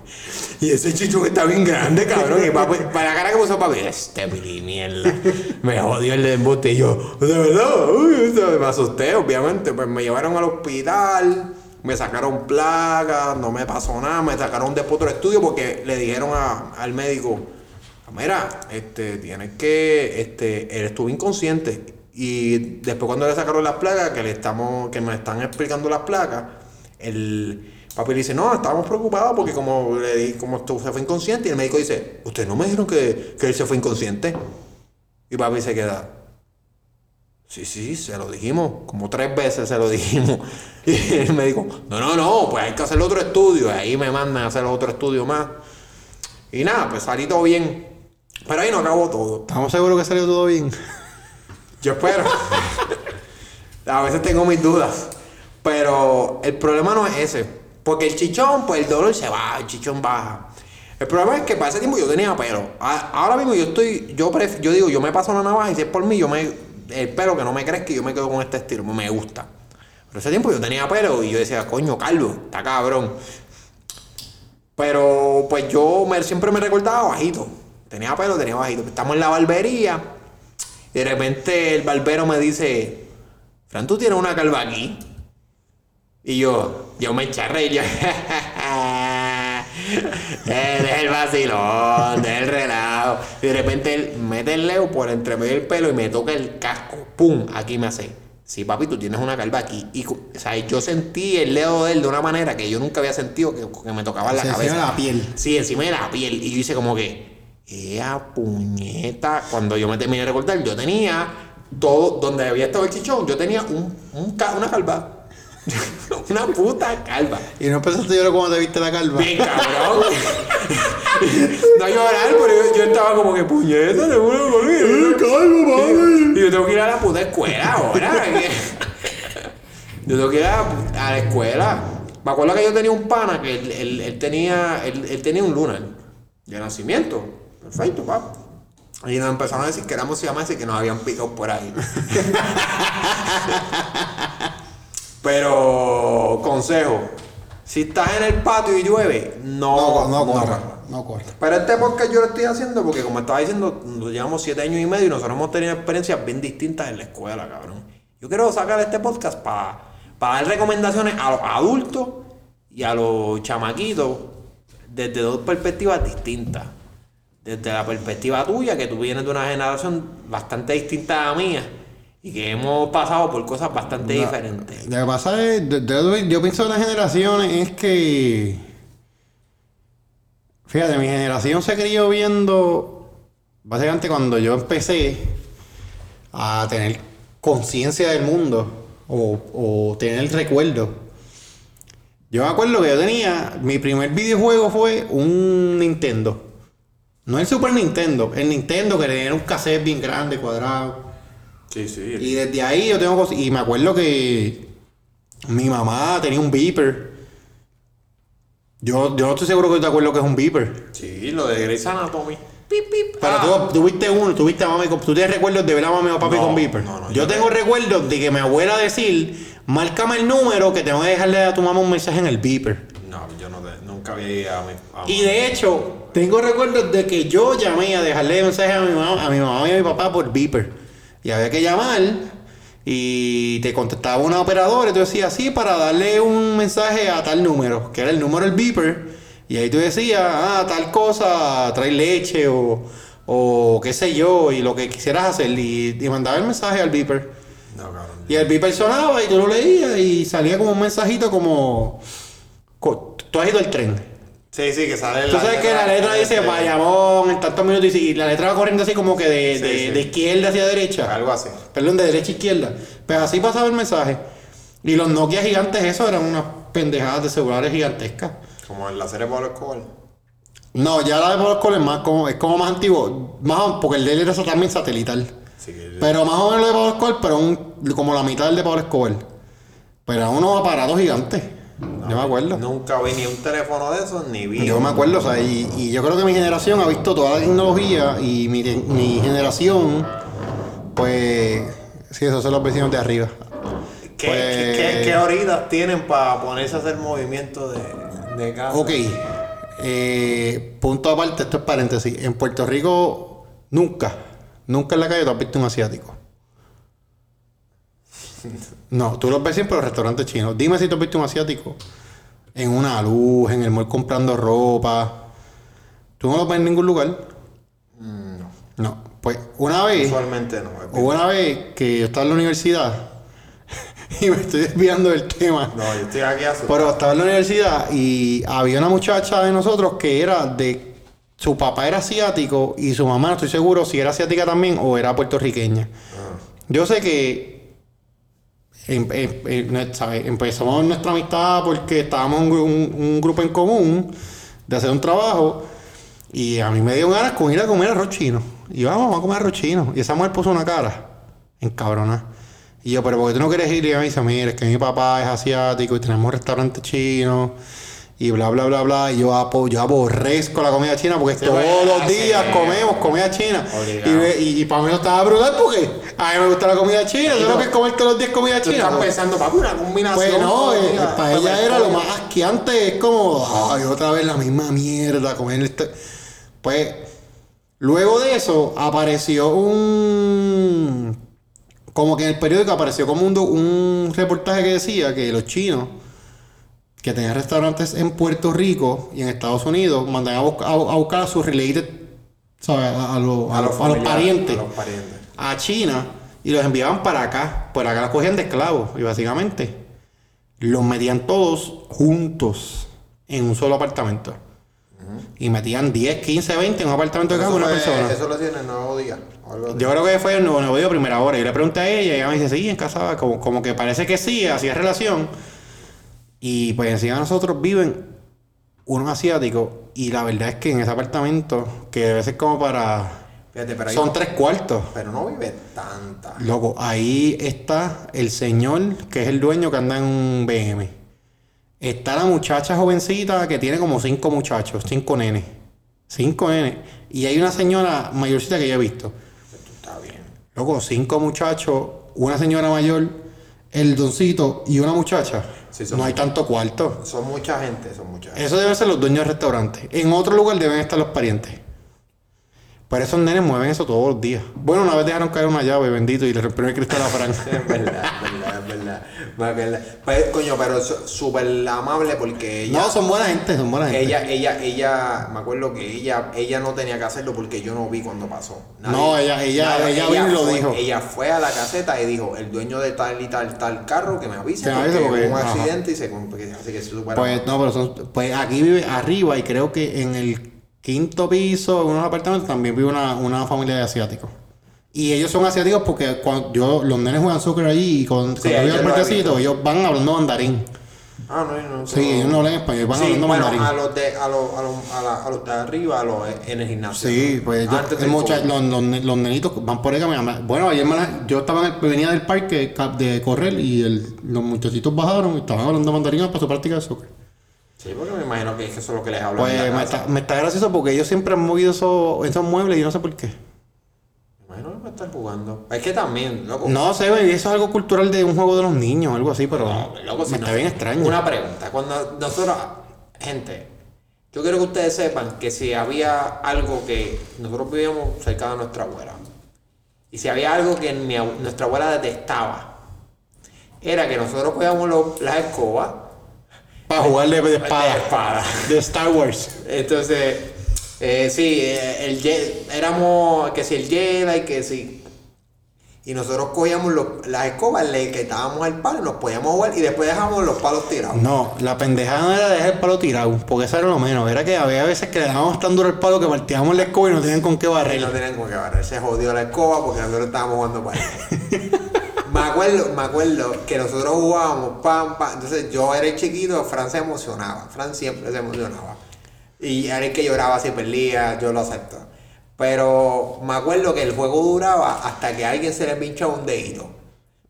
Y ese chichón está bien grande, cabrón. Y papi, (laughs) para la cara que puso papi, este mini mierda. Me jodió el embuste. Y yo, de verdad, uy, me asusté, obviamente. Pues me llevaron al hospital, me sacaron plagas, no me pasó nada, me sacaron después otro estudio porque le dijeron a- al médico, mira, este, tienes que, este, él estuvo inconsciente. Y después cuando le sacaron las plagas, que le estamos, que me están explicando las placas, el papi le dice, no, estábamos preocupados porque como le di, como se fue inconsciente, y el médico dice, ustedes no me dijeron que, que él se fue inconsciente. Y papi se queda. Sí, sí, se lo dijimos. Como tres veces se lo (laughs) dijimos. Y el médico, no, no, no, pues hay que hacer otro estudio. Y ahí me mandan a hacer otro estudio más. Y nada, pues salí todo bien. Pero ahí no acabó todo. ¿Estamos seguros que salió todo bien? Yo espero. (laughs) A veces tengo mis dudas. Pero el problema no es ese. Porque el chichón, pues el dolor se va, el chichón baja. El problema es que para ese tiempo yo tenía pelo. Ahora mismo yo estoy, yo pref- yo digo, yo me paso la navaja y si es por mí, yo me, el pelo que no me crezca y yo me quedo con este estilo, me gusta. Pero ese tiempo yo tenía pelo y yo decía, coño, Carlos, está cabrón. Pero pues yo siempre me recordaba bajito. Tenía pelo, tenía bajito. Estamos en la barbería. Y de repente el barbero me dice, Fran, tú tienes una calva aquí. Y yo, yo me a reír. Yo, (laughs) es el vacilón, del relajo. Y de repente él mete el leo por entre medio del pelo y me toca el casco. ¡Pum! Aquí me hace. Sí, papi, tú tienes una calva aquí. Y o sea, yo sentí el dedo de él de una manera que yo nunca había sentido que, que me tocaba en la cabeza. encima de la piel. Sí, encima de la piel. Y yo hice como que, ¡ea puñeta! Cuando yo me terminé de recortar, yo tenía todo, donde había estado el chichón, yo tenía un, un una calva. (laughs) una puta calva. Y no empezaste a llorar cuando te viste la calva. Bien cabrón. (laughs) no llorar, pero yo, yo estaba como que puñeta, le voy a morir. Y yo tengo que ir a la puta escuela ahora. (laughs) yo tengo que ir a, a la escuela. Me acuerdo que yo tenía un pana que él, él- él tenía, él, él tenía un lunar de nacimiento. Perfecto, papá. Y nos empezaron a decir que éramos siameses y que nos habían picado por ahí. Pero, consejo. Si estás en el patio y llueve, no, No, no corra. corras. No corra. Pero este podcast yo lo estoy haciendo porque, como estaba diciendo, nos llevamos siete años y medio y nosotros hemos tenido experiencias bien distintas en la escuela, cabrón. Yo quiero sacar este podcast para dar recomendaciones a los adultos y a los chamaquitos desde dos perspectivas distintas. Desde la perspectiva tuya, que tú vienes de una generación bastante distinta a la mía y que hemos pasado por cosas bastante diferentes. Lo que pasa es, de- de- yo pienso en las generaciones, es que. Fíjate, mi generación se crió viendo. Básicamente, cuando yo empecé a tener conciencia del mundo o, o tener el recuerdo. Yo me acuerdo que yo tenía. Mi primer videojuego fue un Nintendo. No el Super Nintendo, el Nintendo que tenía un cassette bien grande, cuadrado. Sí, sí. Y desde ahí yo tengo cosas. Y me acuerdo que mi mamá tenía un beeper. Yo, yo no estoy seguro que te acuerdas lo que es un beeper. Sí, lo de Grey's Anatomy. Pip, pip. Pero Ah. tú tuviste uno, tuviste a mami con. ¿Tú tienes recuerdos de ver a mami o papi No, con beeper? no, no, yo yo tengo recuerdos de que mi abuela decir, márcame el número que tengo que dejarle a tu mamá un mensaje en el beeper. No, yo no te- nunca vi a mi. a- Y de hecho, tengo recuerdos de que yo llamé a dejarle mensaje a mi mamá, a mi mamá y a mi papá por beeper. Y había que llamar y te contestaba una operadora y tú decías, sí, para darle un mensaje a tal número, que era el número del beeper. Y ahí tú decías, ah, tal cosa, trae leche o, o qué sé yo, y lo que quisieras hacer. Y, y mandaba el mensaje al beeper. No. Y el beeper sonaba y tú lo leías y salía como un mensajito como... co- Tú has ido al tren. Sí, sí, que sale Tú sabes que la letra dice Bayamón en tantos minutos y la letra va corriendo así como que de, Sí, de- sí. de izquierda hacia derecha. Algo así. Perdón, de derecha a izquierda. Pues así pasaba el mensaje. Y los Nokia gigantes, eso eran unas pendejadas de celulares gigantescas. Como en la serie Pablo Escobar. No, ya la de Pablo Escobar es más como, es como más antiguo. Más, o- porque el de él era también satelital. Que. Pero más o menos lo de Pablo Escobar, pero un- como la mitad del de Pablo Escobar. Pero eran unos aparatos gigantes. Yo me acuerdo. Nunca vi ni un teléfono de esos, ni vi. Yo me acuerdo, o sea, y, y yo creo que mi generación ha visto toda la tecnología y mi, mi generación, pues, sí, esos son los vecinos de arriba. ¿Qué, Pues- qué, qué- qué horitas tienen para ponerse a hacer movimiento de, de casa? Ok, eh, punto aparte, esto es paréntesis. En Puerto Rico, nunca, nunca en la calle tú has visto un asiático. (laughs) No, tú los ves siempre en los restaurantes chinos. Dime si tú has visto un asiático en una luz, en el mall comprando ropa. ¿Tú no los ves en ningún lugar? Mm, No. No, pues una vez, Usualmente no. hubo una vez que yo estaba en la universidad (laughs) y me estoy desviando del tema. No, yo estoy aquí asustado. Pero estaba en la universidad y había una muchacha de nosotros que era de. Su papá era asiático y su mamá, no estoy seguro si era asiática también o era puertorriqueña. Yo sé que. Em- em- em-. Empezamos nuestra amistad porque estábamos en un, grupo en común de hacer un trabajo y a mí me dio ganas con ir a comer arroz chino. Y vamos, vamos a comer arroz chino. Y esa mujer puso una cara en cabrona. Y yo, pero ¿por qué tú no quieres ir? Y ella me dice, mira, es que mi papá es asiático y tenemos restaurante chino. Y bla, bla, bla, bla. Y yo, apo- yo aborrezco la comida china porque todos pues, los días es. comemos comida china. Y, y, y para mí no estaba brutal porque a mí me gusta la comida china. Yo lo que comer todos los días comida china. estás pensando, papi, una combinación. Pues no, eh, para pues, ella era pues, lo más asqueante, es como, ay, otra vez la misma mierda, comer este. Pues, luego de eso, apareció un. Como que en el periódico apareció como un, un reportaje que decía que los chinos que tenían restaurantes en Puerto Rico y en Estados Unidos mandaban a, buscar a, a buscar a sus related, ¿sabes? A, a los- parientes A los parientes. a China y los enviaban para acá. Por acá los cogían de esclavos y básicamente los metían todos juntos en un solo apartamento. Y metían 10, 15, 20 en un apartamento de cada una fue- persona. eso lo tiene el nuevo día. Yo creo que fue el nuevo, nuevo día primera hora. Yo le pregunté a ella y ella me dice, sí, en casa, como, como que parece que sí, hacía relación. Y pues encima de nosotros viven unos asiáticos. Y la verdad es que en ese apartamento, que debe ser como para... Fíjate, pero Son no- tres cuartos. Pero no vive tanta. Loco, ahí está el señor que es el dueño que anda en un BM. Está la muchacha jovencita que tiene como cinco muchachos, cinco nenes. Cinco nenes. Y hay una señora mayorcita que yo he visto. Está bien. Loco, cinco muchachos, una señora mayor, el doncito y una muchacha. Sí, son no hay tanto cuarto. Son mucha gente, son mucha gente. Eso deben ser los dueños del restaurante. En otro lugar deben estar los parientes. Pero esos nenes mueven eso todos los días. Bueno, una vez dejaron caer una llave, bendito, y le rompieron el cristal a Fran. (laughs) Es verdad, es verdad, es verdad. Verdad. Pues, coño, pero súper amable porque ella. no, son buena gente, son buena gente. Ella, ella, ella, me acuerdo que ella, ella no tenía que hacerlo porque yo no vi cuando pasó. No, ella- ella- ella vino y lo dijo. Ella fue a la caseta y dijo, el dueño de tal y tal, tal carro que me avise porque, hubo un ajá. accidente y se así que Pues no, pero son, pues aquí vive arriba y creo que en el quinto piso, en unos apartamentos, también vive una, una familia de asiáticos. Y ellos son asiáticos porque cuando yo, los nenes juegan soccer allí y con, Sí, cuando ellos al parquecito, ellos van hablando mandarín. Ah, no, no. Sí, ellos no hablan español, van Sí, hablando bueno, mandarín. a los de, a los, a los, a la- a los de arriba, a los en el gimnasio. Sí, ¿no? pues yo- el mucha- los, los, los nenitos van por ahí caminando. Bueno, ayer me la- yo estaba en el- venía del parque de correr y el- los muchachitos bajaron y estaban hablando mandarín para su práctica de soccer. Sí, porque me imagino que eso es lo que les hablan Pues en la me casa. está, me está gracioso porque ellos siempre han movido esos, esos muebles y yo no sé por qué. Me imagino que me están jugando. Es que también, loco. No sé, baby, eso es algo cultural de un juego de los niños, algo así, pero No, loco, me está bien extraño. Una pregunta. Cuando nosotros, gente, yo quiero que ustedes sepan que si había algo que nosotros vivíamos cerca de nuestra abuela, y si había algo que mi nuestra abuela detestaba, era que nosotros cogíamos las escobas Para jugar de, de de espada. espada. De Star Wars. Entonces, eh, sí, eh, el éramos que si el Jedi, que si. Y nosotros cogíamos los- las escobas, le quitábamos el palo, nos podíamos jugar y después dejábamos los palos tirados. No, la pendejada no era dejar el palo tirado, porque eso era lo menos. Era que había veces que le dábamos tan duro el palo que partíamos la escoba y no tenían con qué Y barrer. no tenían como que barrer, se jodió la escoba porque nosotros estábamos jugando para (laughs) me acuerdo, me acuerdo que nosotros jugábamos pam, pam. Entonces yo era chiquito, Fran se emocionaba. Fran siempre se emocionaba. Y era el que lloraba si perdía, yo lo acepto. Pero me acuerdo que el juego duraba hasta que alguien se le pinchaba un dedito.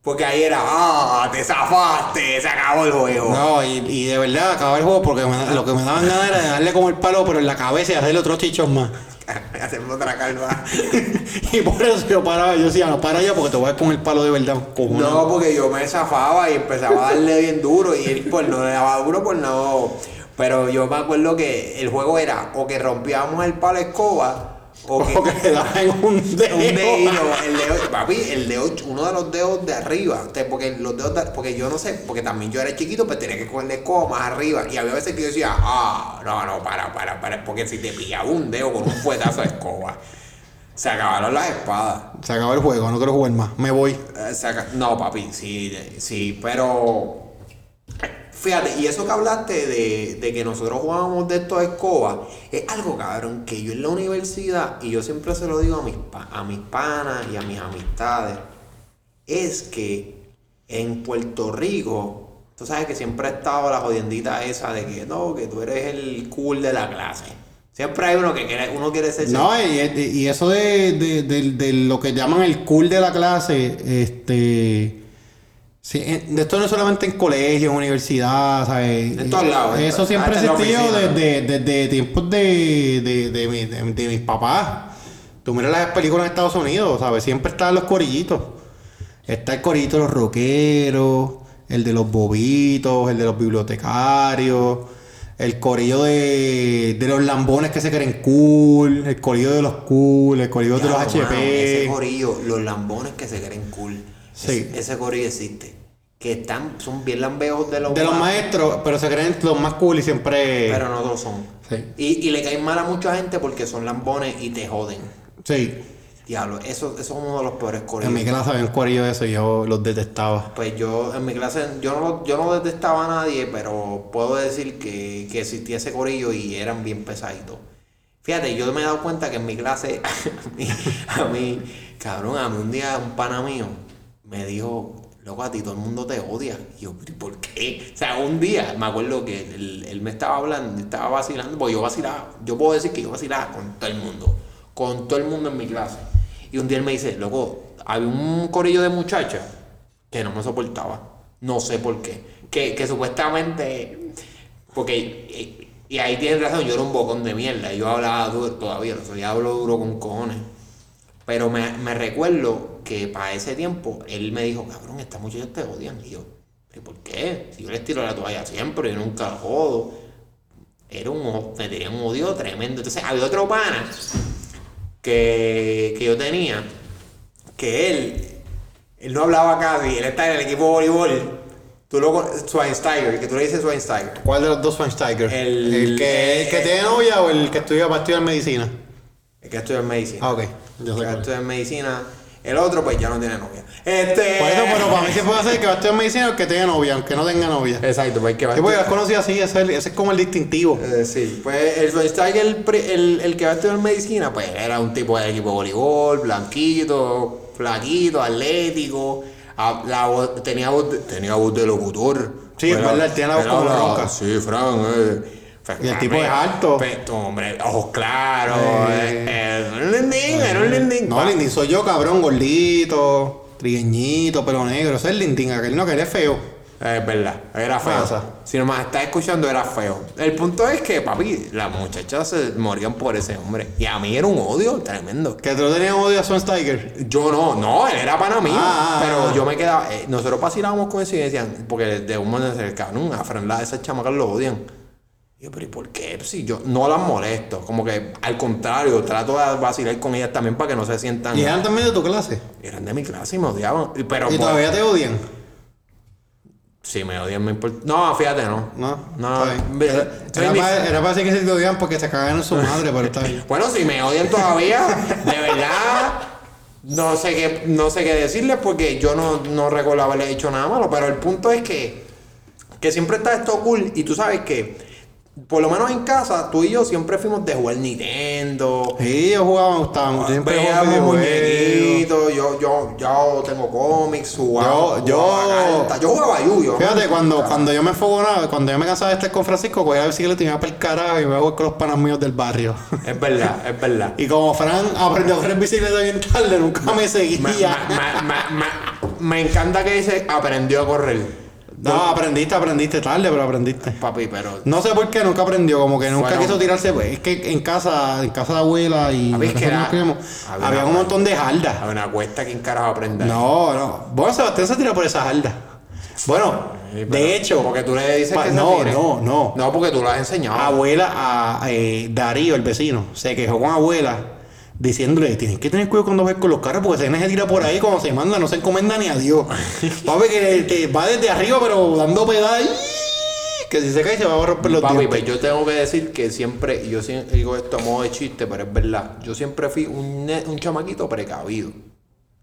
Porque ahí era, ah, te zafaste, se acabó el juego. No, y, de verdad acababa el juego porque lo que me daban ganas era de darle como el palo, pero en la cabeza y hacerle otros chichos más. (laughs) Hacerme otra calva. (laughs) y por eso yo paraba, yo decía, no, para ya porque te voy a con el palo de verdad. No, porque yo me zafaba y empezaba a darle bien duro y él pues no le daba duro pues no. Pero yo me acuerdo que el juego era o que rompíamos el palo de escoba o que le daban un dedo. un el dedo, papi, el dedo, uno de los dedos de arriba, porque los dedos, de- porque yo no sé, porque también yo era chiquito, pues tenía que coger la escoba más arriba y había veces que yo decía, ah, no, no, para, para, para, porque si te pillaba un dedo con un fuetazo de escoba, se acabaron las espadas. Se acabó el juego, no quiero jugar más. Me voy. Eh, No, papi, sí, sí, pero. Fíjate, y eso que hablaste de, de que nosotros jugábamos de estos escobas, es algo cabrón que yo en la universidad, y yo siempre se lo digo a mis, a mis panas y a mis amistades, es que en Puerto Rico, tú sabes que siempre ha estado la jodiendita esa de que no, que tú eres el cool de la clase. Siempre hay uno que quiere, uno quiere ser. No, y, y eso de, de- de- de lo que llaman el cool de la clase, este. Sí, en- de esto no es solamente en colegios, en universidad, ¿sabes? En todos lados, Eso siempre ha desde, desde tiempos de, de, de, mi- de- mis papás. Tú miras las películas en Estados Unidos, ¿sabes? Siempre están los corillitos. Está el corillito de los rockeros, el de los bobitos, el de los bibliotecarios, el corillo de, de los lambones que se creen cool, el corillo de los cool, el corillo de los mano, ese HP. corillo, los lambones que se creen cool. Sí. Ese, ese corillo existe. Que están, son bien lambeos de los De los maestros, pero se creen los más cool y siempre. Pero no lo son. Sí. Y, y le caen mal a mucha gente porque son lambones y te joden. Sí. Diablo, eso, eso es uno de los peores corillos. En mi clase había un corillo de eso y yo los detestaba. Pues yo en mi clase, yo no, yo no detestaba a nadie, pero puedo decir que, que existía ese corillo y eran bien pesaditos. Fíjate, yo me he dado cuenta que en mi clase, (laughs) a mí, a mí, cabrón, a mí un día un pana mío me dijo, loco, a ti todo el mundo te odia. Y yo, ¿pero y por qué? O sea, un día me acuerdo que él, él me estaba hablando, estaba vacilando, porque yo vacilaba, yo puedo decir que yo vacilaba con todo el mundo, con todo el mundo en mi clase. Y un día él me dice, loco, había un corillo de muchachas que no me soportaba. No sé por qué. Que, que supuestamente. Porque. Y, y ahí tienen razón, yo era un bocón de mierda. Yo hablaba duro todavía, o sea, yo hablo duro con cojones. Pero me recuerdo que para ese tiempo él me dijo, cabrón, estas muchachas te odian. Y yo, ¿pero por qué? Si yo les tiro la toalla siempre, yo nunca jodo. Era un, me tenía un odio tremendo. Entonces había otro pana que, que yo tenía, que él, él no hablaba casi, él está en el equipo de voleibol. Tú con- Schweinsteiger, que tú le dices Schweinsteiger. ¿Cuál de los dos Schweinsteiger? El- que, el que tiene novia o el que estudia para estudiar medicina? El que estudia medicina. Ah, ok. Yo El que estudia medicina. El otro, pues ya no tiene novia. Este. Por eso, pero para mí se puede hacer que va a estudiar medicina o el que tenga novia, aunque no tenga novia. Exacto, pues que va a Sí, porque estudiar- conocí así, ese es, el- ese es como el distintivo. Eh, sí, pues el Schweinsteiger, el, el, el que va a estudiar medicina, pues era un tipo del equipo de voleibol, blanquito, flaquito, atlético, ah, la voz- tenía, voz de, tenía voz de locutor. Sí, es verdad, tiene la voz como la- ronca. Sí, Fran, eh. Fran, Y el tipo eh, es alto. pe- hombre, ojos claros, Eh. eh, eh, era un lindín, era un lindín. No, Lindín soy yo, cabrón, gordito, trigueñito, pelo negro. Ese es Lindín, aquel no, que él es feo. Es verdad, era feo. Pasa. Si nomás estás escuchando, era feo. El punto es que, papi, las muchachas se morían por ese hombre. Y a mí era un odio tremendo. Que tú tenías odio a Schweinsteiger. Yo no, no, él era pana mío. Ah, ah, pero ah. yo me quedaba. eh, nosotros vacilábamos con eso y decían, porque de un momento se cabrón, a Fran, esas chamacas lo odian. Yo, pero ¿y por qué? Si yo no las molesto. Como que al contrario, trato de vacilar con ellas también para que no se sientan. Y eran también de tu clase. Eran de mi clase y me odiaban. Y- Pero Y pues, todavía te odian. Si me odian, me importa. No, fíjate, no. No, No, Era, era mi- para, era para decir que se te odian porque se cagan en su madre, pero está bien. (laughs) Bueno, si me odian todavía, de verdad, no sé qué, no sé qué decirles porque yo no, no recuerdo haberle dicho nada malo, pero el punto es que, que siempre está esto cool y tú sabes que, por lo menos en casa, tú y yo siempre fuimos de jugar Nintendo. Sí, yo jugaba, me gustaba. Siempre videojuegos. muñequitos, yo, yo, yo tengo cómics, jugaba, Yo- yo- yo jugaba Yu-Gi-Oh! Fíjate, cuando, cuando yo me enfogonaba, cuando yo me cansaba de estar con Francisco, cogía la bicicleta y me iba para el carajo y me iba con los panas míos del barrio. Es verdad, es verdad. (laughs) Y como Fran aprendió a correr bicicleta bien tarde, nunca me seguía. me encanta que dice aprendió a correr. No, aprendiste, aprendiste tarde, pero aprendiste. Papi, pero No sé por qué nunca aprendió, como que nunca quiso tirarse. pues, Es que en casa, en casa de abuela y Papi, es que nosotros nos era- criamos, había un montón de jardas. a una cuesta que en carajo aprender. No, no. Bueno, Sebastián se tira por esa jarda. Bueno, Sí, pero- de hecho. Porque tú le dices pa- que se no, tire. no, no. No, porque tú lo has enseñado. Abuela, a eh, Darío, el vecino, se quejó con abuela diciéndole, tienes que tener cuidado cuando ves con los carros porque se se tira por ahí cuando se manda, no se encomienda ni a Dios. (laughs) Papi, que te va desde arriba pero dando pedal que si se cae se va a romper los Papi, dientes. pues yo tengo que decir que siempre, y yo digo esto a modo de chiste, pero es verdad. Yo siempre fui un, un chamaquito precavido.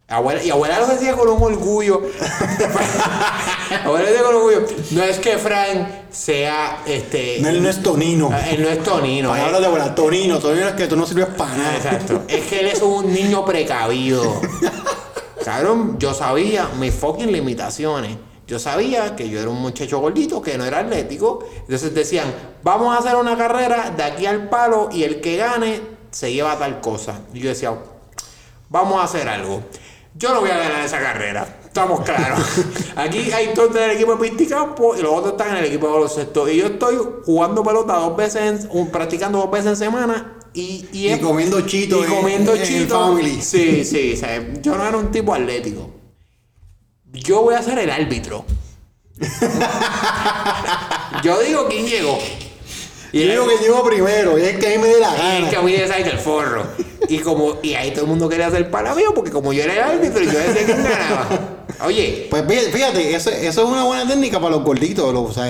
Abuela, y abuela lo decía con un orgullo. (laughs) abuela lo decía con orgullo. No es que Frank sea este. No, él no es tonino. Él no es tonino. Palabras de abuela, tonino, tonino es que tú no sirves para nada. Exacto. Es que él es un niño precavido. (laughs) Cabrón, yo sabía mis fucking limitaciones. Yo sabía que yo era un muchacho gordito, que no era atlético. Entonces decían, vamos a hacer una carrera de aquí al palo y el que gane se lleva tal cosa. Y yo decía, vamos a hacer algo. Yo no voy a ganar esa carrera. Estamos claros. (laughs) Aquí hay dos del equipo de pisticampo y los otros están en el equipo de baloncesto. Y yo estoy jugando pelota dos veces, en- un- practicando dos veces en semana y, y, comiendo chito y en- comiendo en el chito. family. Sí, sí. o sea, yo no era un tipo atlético. Yo voy a ser el árbitro. (laughs) yo digo quién llegó. Y yo que llego primero, y es que a mí me dé la Y gana. que a mí me el forro. Y como, y ahí todo el mundo quería hacer para mío, porque como yo era el árbitro, yo decía quién ganaba. Oye, Pues fí- fíjate, eso, eso es una buena técnica para los gorditos. lo- o sea,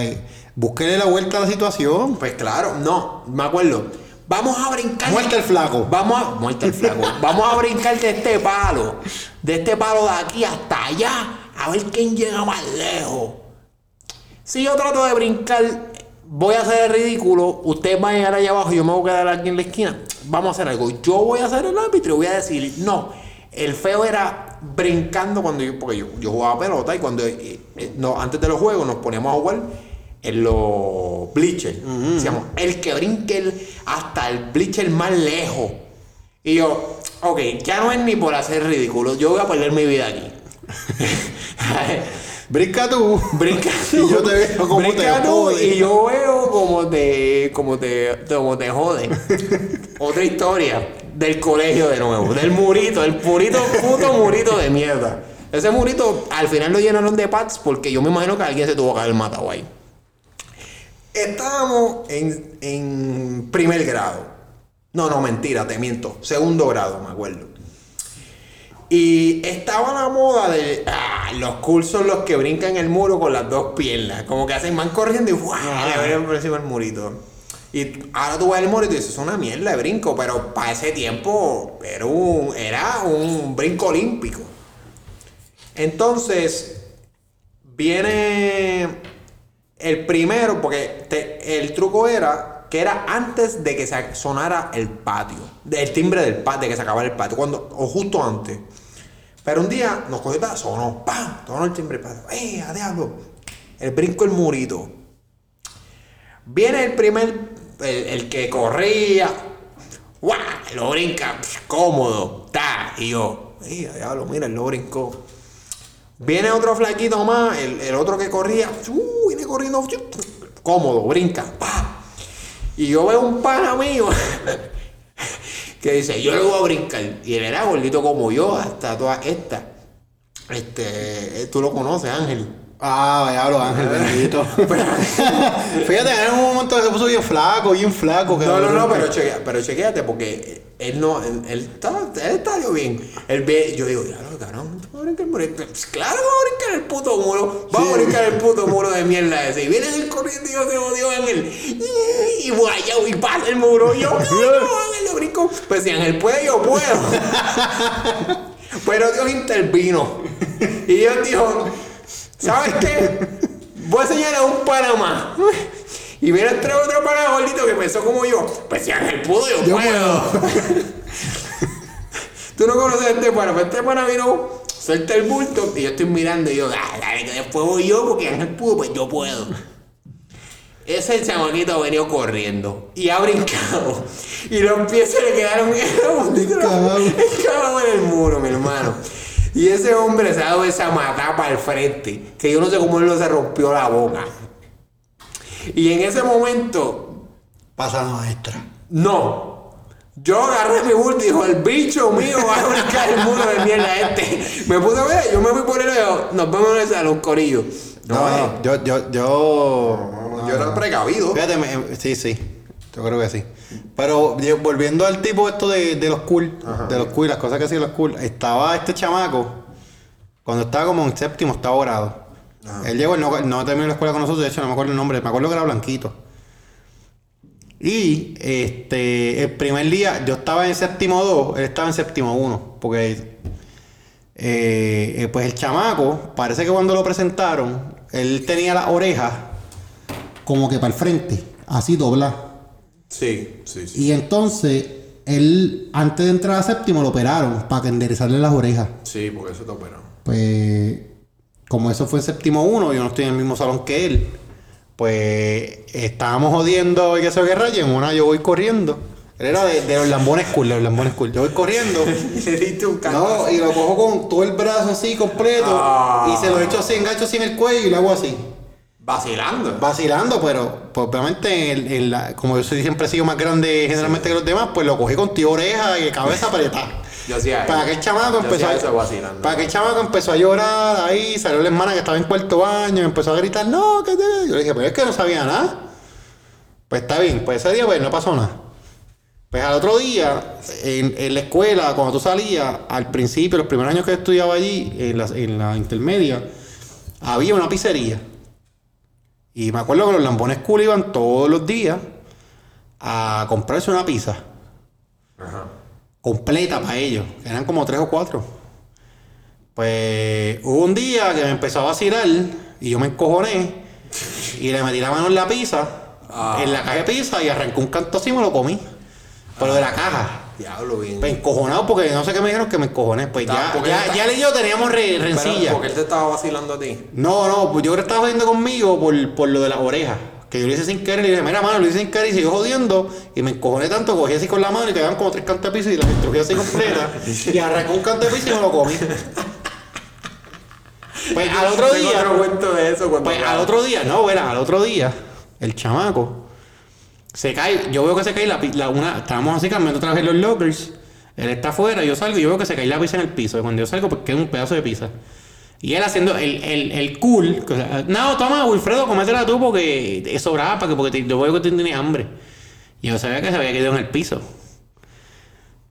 búsquele la vuelta a la situación. pues claro, no, me acuerdo. Vamos a brincar. Muerte el flaco. Vamos a. Muerte el flaco. Vamos a brincar de este palo. De este palo de aquí hasta allá. A ver quién llega más lejos. Si yo trato de brincar, voy a hacer el ridículo. Ustedes van a llegar allá abajo y yo me voy a quedar aquí en la esquina. Vamos a hacer algo. Yo voy a hacer el árbitro y voy a decir, no. El feo era brincando cuando yo. Porque yo, yo jugaba pelota y cuando. eh, eh, no, antes de los juegos nos poníamos a jugar en los bleachers. Decíamos, el que brinque el- hasta el bleacher más lejos. Y yo, ok, ya no es ni por hacer ridículo. Yo voy a perder mi vida aquí. (laughs) (laughs) (laughs) Brinca tú. Brinca (laughs) Y yo te veo como Brinca te tú. Y yo veo como te, como te, como te jode. (laughs) Otra historia del colegio de nuevo. Del murito, el murito, puto murito de mierda. Ese murito al final lo llenaron de pads porque yo me imagino que alguien se tuvo que haber matado ahí. Estábamos en, en primer grado. No, no, mentira, te miento. Segundo grado, me acuerdo. Y estaba la moda de ah, los cursos los que brincan el muro con las dos piernas. Como que hacen van corriendo y ¡guau! le por encima el murito. Y ahora tú ves el muro y tú dices, es una mierda de brinco, pero para ese tiempo era un, era un brinco olímpico. Entonces, viene el primero, porque te- el truco era que era antes de que sonara el patio, del timbre del patio, de que se acabara el patio, cuando, o justo antes. Pero un día nos cogió, ta- sonó, ¡pam! Sonó el timbre patio. ¡Eh, a diablo! El brinco, el murito. Viene el primer, el, el que corría, ¡guau! Lo brinca, cómodo, ¡ta! Y yo, ¡eh, a diablo! Mira, lo brincó. Viene otro flaquito más, el, el otro que corría, ¡uh! viene corriendo, cómodo, brinca, ¡pa! Y yo veo un pana mío (laughs) que dice, yo le voy a brincar. Y él era gordito como yo, hasta toda esta. Este, tú lo conoces, Ángel. Ah, diablo, Ángel, (laughs) bendito. (laughs) Fíjate, en un momento se puso bien flaco, bien flaco. No, no, no, pero, chequea, pero chequéate porque él no, él, él está, él está bien. Él ve, yo digo, claro, cabrón, ¿tú vas a brincar el muro? Pues claro, voy a brincar el puto muro. Vamos a brincar el puto muro de mierda ese. Y viene el corriendo y yo te odio Ángel. Y vaya, y pasa el muro. Y yo, no, no, Ángel, lo brinco. Pues si Ángel puede, yo puedo. (laughs) Pero Dios intervino. Y Dios dijo, ¿sabes qué? Voy a señalar a un Panamá. Y viene entre otro pana gordito que pensó como yo. Pues si Ángel pudo, yo, Yo puedo. (laughs) Tú no conoces a este pana, pero este pana vino, suelta el bulto y yo estoy mirando y yo, dale, dale, que después voy yo porque Ángel pudo, pues yo puedo. Ese chamaquito ha venido corriendo y ha brincado. Y los pies se le quedaron escabados (laughs) en el muro, mi hermano. Y ese hombre se ha dado esa matapa al frente, que yo no sé cómo él no se rompió la boca. Y en ese momento, Pasa maestra. no. Yo agarré mi bulto y dijo, el bicho mío va a brincar el muro de mierda este. Me puse a ver, yo me fui por el ojo, nos vemos en el salón corillo. No, no, yo, yo, yo. Yo era precavido. Fíjate, me- sí, sí. Yo creo que sí. Pero volviendo al tipo esto de, de los cool, de los cool, las cosas que hacían los cool, estaba este chamaco, cuando estaba como en séptimo, octavo grado. Él llegó, no, no terminó la escuela con nosotros, de hecho no me acuerdo el nombre, me acuerdo que era Blanquito. Y este, el primer día, yo estaba en séptimo 2, él estaba en séptimo 1, porque eh, eh, pues el chamaco, parece que cuando lo presentaron, él tenía las orejas como que para el frente, así dobladas. Sí, sí, sí. Y entonces, él, antes de entrar a séptimo, lo operaron para enderezarle las orejas. Sí, porque eso te operó. Pues, como eso fue en séptimo 1, yo no estoy en el mismo salón que él. Pues, estábamos jodiendo y que se guerra y en una yo voy corriendo. Él era de, de los Lambones School, de los Lambones School. Yo voy corriendo. (laughs) Le diste un No, y lo cojo con todo el brazo así completo. Ah. Y se lo echo así, engancho así en el cuello y lo hago así. Vacilando. Vacilando, pero pues, obviamente, en, en la, como yo soy, siempre he sido más grande generalmente que los demás, pues lo cogí con tío oreja y cabeza apretada. (laughs) Yo hacía Para eso. que el chamaco Yo empezó a, eso vacilando. para que el chamaco empezó a llorar ahí, salió la hermana que estaba en cuarto baño, y empezó a gritar, no, que te... Yo le dije, pero es que no sabía nada. Pues está bien, pues ese día pues no pasó nada. Pues al otro día, en, en la escuela, cuando tú salías, al principio, los primeros años que estudiaba allí, en la, en la intermedia, había una pizzería. Y me acuerdo que los lambones cool iban todos los días a comprarse una pizza Ajá. completa para ellos. Eran como tres o cuatro. Pues hubo un día que me empezó a vacilar y yo me encojoné y le metí la mano en la pizza, Ah. en la caja de pizza y arrancó un canto así y me lo comí. Pero de la caja. Diablo, bien. Pues encojonado porque no sé qué me dijeron que me encojoné. Pues ya, ya, está- ya él y yo teníamos re- rencilla. porque él te estaba vacilando a ti. No, no, pues yo creo que estaba jodiendo conmigo por, por lo de las orejas. Que yo lo hice sin querer y le dije, mira, mano, lo hice sin querer y siguió jodiendo. Y me encojoné tanto, cogí así con la mano y quedaban como tres cantos de pizza y las estrujé así completas. (laughs) y arrancó un canto de pizza y me lo comí. Pues al otro día. otro cuento de eso cuando. Pues al otro día, no, verá, al otro día, el chamaco se cae, yo veo que se cae la, la una, estábamos así cambiando otra vez los lockers, él está afuera, yo salgo y yo veo que se cae la pizza en el piso, y cuando yo salgo, pues queda un pedazo de pizza. Y él haciendo el, el, el cool, que, no, toma, Wilfredo, cométela tú porque es sobrada, para que, porque te- yo veo que tú tienes hambre. Y yo sabía que se había quedado en el piso.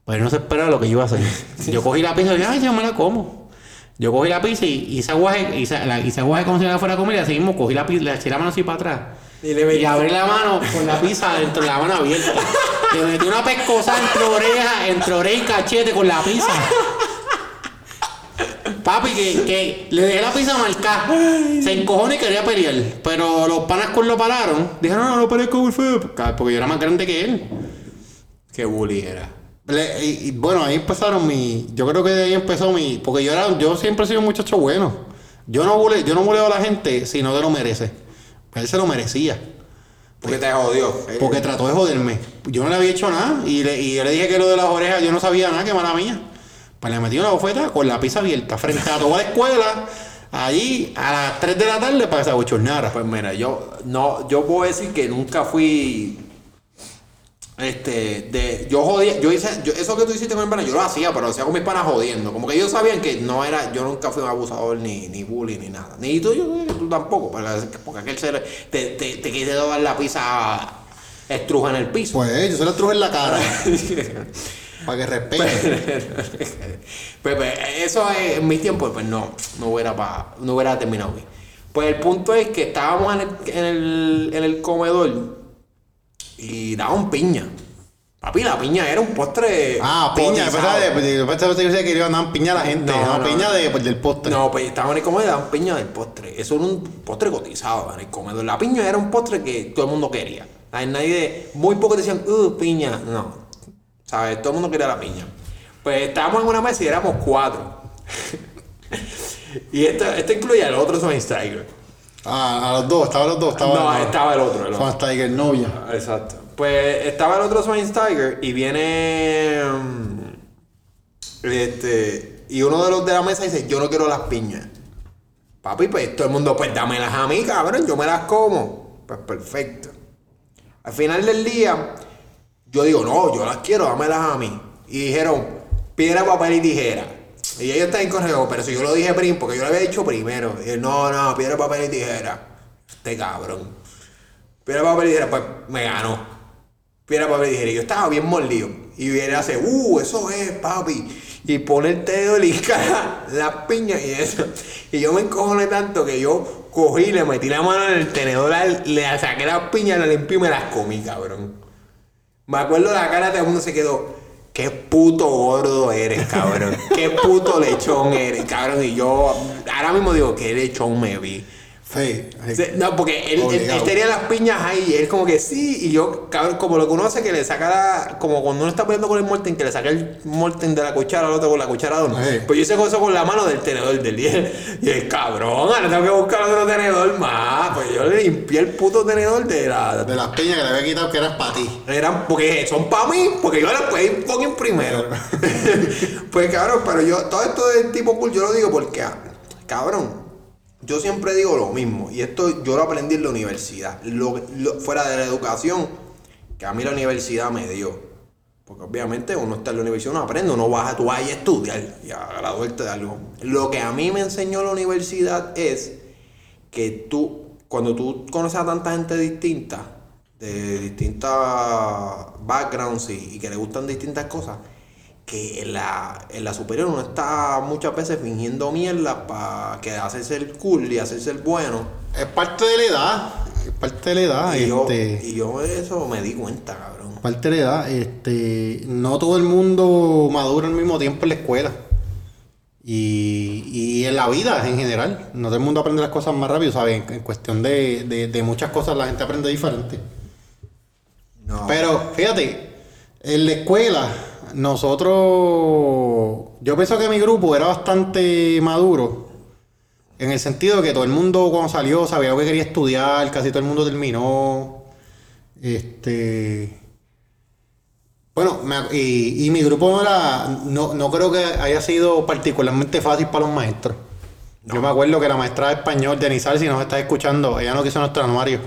Pues no se esperaba lo que yo iba a hacer. (laughs) Yo cogí la pizza y dije, ay, yo me la como. Yo cogí la pizza y hice aguaje, hice, la, hice aguaje como si la fuera a comer y así mismo cogí la pizza, le eché la mano así para atrás. Y abrí la mano con la pizza dentro de la mano abierta. Le metí una pescosa entre oreja, entre oreja y cachete con la pizza. Papi, que, que le dejé la pizza marcada. Se encojó y quería pelear. Pero los panas con lo pararon. Dijeron, no, no, no pelees con Wilfredo. Porque yo era más grande que él. Qué bully era. Le- y, y bueno, ahí empezaron mi. Yo creo que de ahí empezó mi. Porque yo era, yo siempre he sido un muchacho bueno. Yo no buleo, yo no buleo a la gente si no te lo merece. Él se lo merecía. Porque te jodió. Porque trató de joderme. Yo no le había hecho nada. Y, le, y yo le dije que lo de las orejas yo no sabía nada, que mala mía. Pues le metí una bofeta con la pizza abierta frente a toda la escuela. Allí a las 3 de la tarde para que se abochornara. Pues mira, yo no, yo puedo decir que nunca fui este de yo jodía, yo hice yo- eso que tú hiciste con mi pana, yo lo hacía, pero lo hacía con mis panas jodiendo. Como que ellos sabían que no era, yo nunca fui un abusador ni, ni bully ni nada. Ni tú, yo, tú tampoco, porque, porque aquel se te, te, te quise dar la pizza estruja en el piso. Pues yo se lo truje en la cara. (laughs) para que respete. (laughs) pues, pues, eso es, en mis tiempos, pues no, no hubiera, pa- no hubiera terminado bien. Pues el punto es que estábamos en el, en el, en el comedor y daban piña. Papi, la piña era un postre. Ah, piña. cotizado. Yo pensaba de- yo pensaba que piña a la gente. No, piña de, pues, del postre. No, pues estaban en el comedor daban piña del postre. Eso era un postre cotizado en el comedor. La piña era un postre que todo el mundo quería. Nadie, muy pocos decían, uh, piña. No. ¿Sabes? Todo el mundo quería la piña. Pues estábamos en una mesa y éramos cuatro. y esto, esto incluye al otro Schweinsteiger. Ah, a los dos, estaban los dos. Estaba, No, estaba el otro. El otro. Steiger, novia. Exacto. Pues estaba el otro Schweinsteiger y viene. mm, Este. Y uno de los de la mesa dice: Yo no quiero las piñas. Papi, pues todo el mundo, pues dámelas a mí, cabrón. Yo me las como. Pues perfecto. Al final del día, yo digo: No, yo las quiero, dámelas a mí. Y dijeron: Piedra, papel y tijera. Y ellos están incorrectos, pero si yo lo dije primero, porque yo lo había dicho primero. Y no, no, piedra, papel y tijera. Este cabrón. Piedra, papel y tijera, pues me ganó. Piedra, papel y tijera. Y yo estaba bien mordido. Y viene hace, uh, eso es, papi. Y pone el dedo y cara (laughs) las piñas y eso. Y yo me encojoné tanto que yo cogí, le metí la mano en el tenedor, le saqué las piñas, las limpié y me las comí, cabrón. Me acuerdo la cara de mundo se quedó. Qué puto gordo eres, cabrón. Qué puto lechón eres, cabrón. Y yo ahora mismo digo, qué lechón me vi. Sí. Sí, No, porque él, él, Obligado. él tenía las piñas ahí, él como que sí, y yo, cabrón, como lo conoce, que le saca la, como cuando uno está peleando con el Morten, que le saca el Morten de la cuchara al otro con la cuchara de uno. Sí. Pues yo hice eso con la mano del tenedor del día. Y el cabrón, ahora tengo que buscar otro tenedor más. Pues yo le limpié el puto tenedor de la. De las piñas que le había quitado que eran para ti. Eran, porque son para mí, porque yo las puedo ir fucking primero. (laughs) pues cabrón, pero yo, todo esto del tipo cool, yo lo digo porque, ah, cabrón, yo siempre digo lo mismo, y esto yo lo aprendí en la universidad, lo, lo- fuera de la educación, que a mí la universidad me dio. Porque obviamente uno está en la universidad, uno aprende, uno baja, tú vas a estudiar y a graduarte de algo. Lo que a mí me enseñó la universidad es que tú, cuando tú conoces a tanta gente distinta, de distintas backgrounds y, y que le gustan distintas cosas, que en la, en la superior uno está muchas veces fingiendo mierda para que hacerse el cool y hacerse el bueno. Es parte de la edad. Es parte de la edad. Y yo, este. y yo eso me di cuenta, cabrón. parte de la edad, este, no todo el mundo madura al mismo tiempo en la escuela. Y, y en la vida en general. No todo el mundo aprende las cosas más rápido, ¿sabes? En, en cuestión de, de- de muchas cosas la gente aprende diferente. No. Pero fíjate, en la escuela, nosotros. Yo pienso que mi grupo era bastante maduro. En el sentido de que todo el mundo cuando salió sabía lo que quería estudiar, casi todo el mundo terminó. Este. Bueno, me- y, y mi grupo no era. No, no creo que haya sido particularmente fácil para los maestros. Yo me acuerdo que la maestra de español, Denizal, si nos está escuchando, ella no quiso nuestro anuario.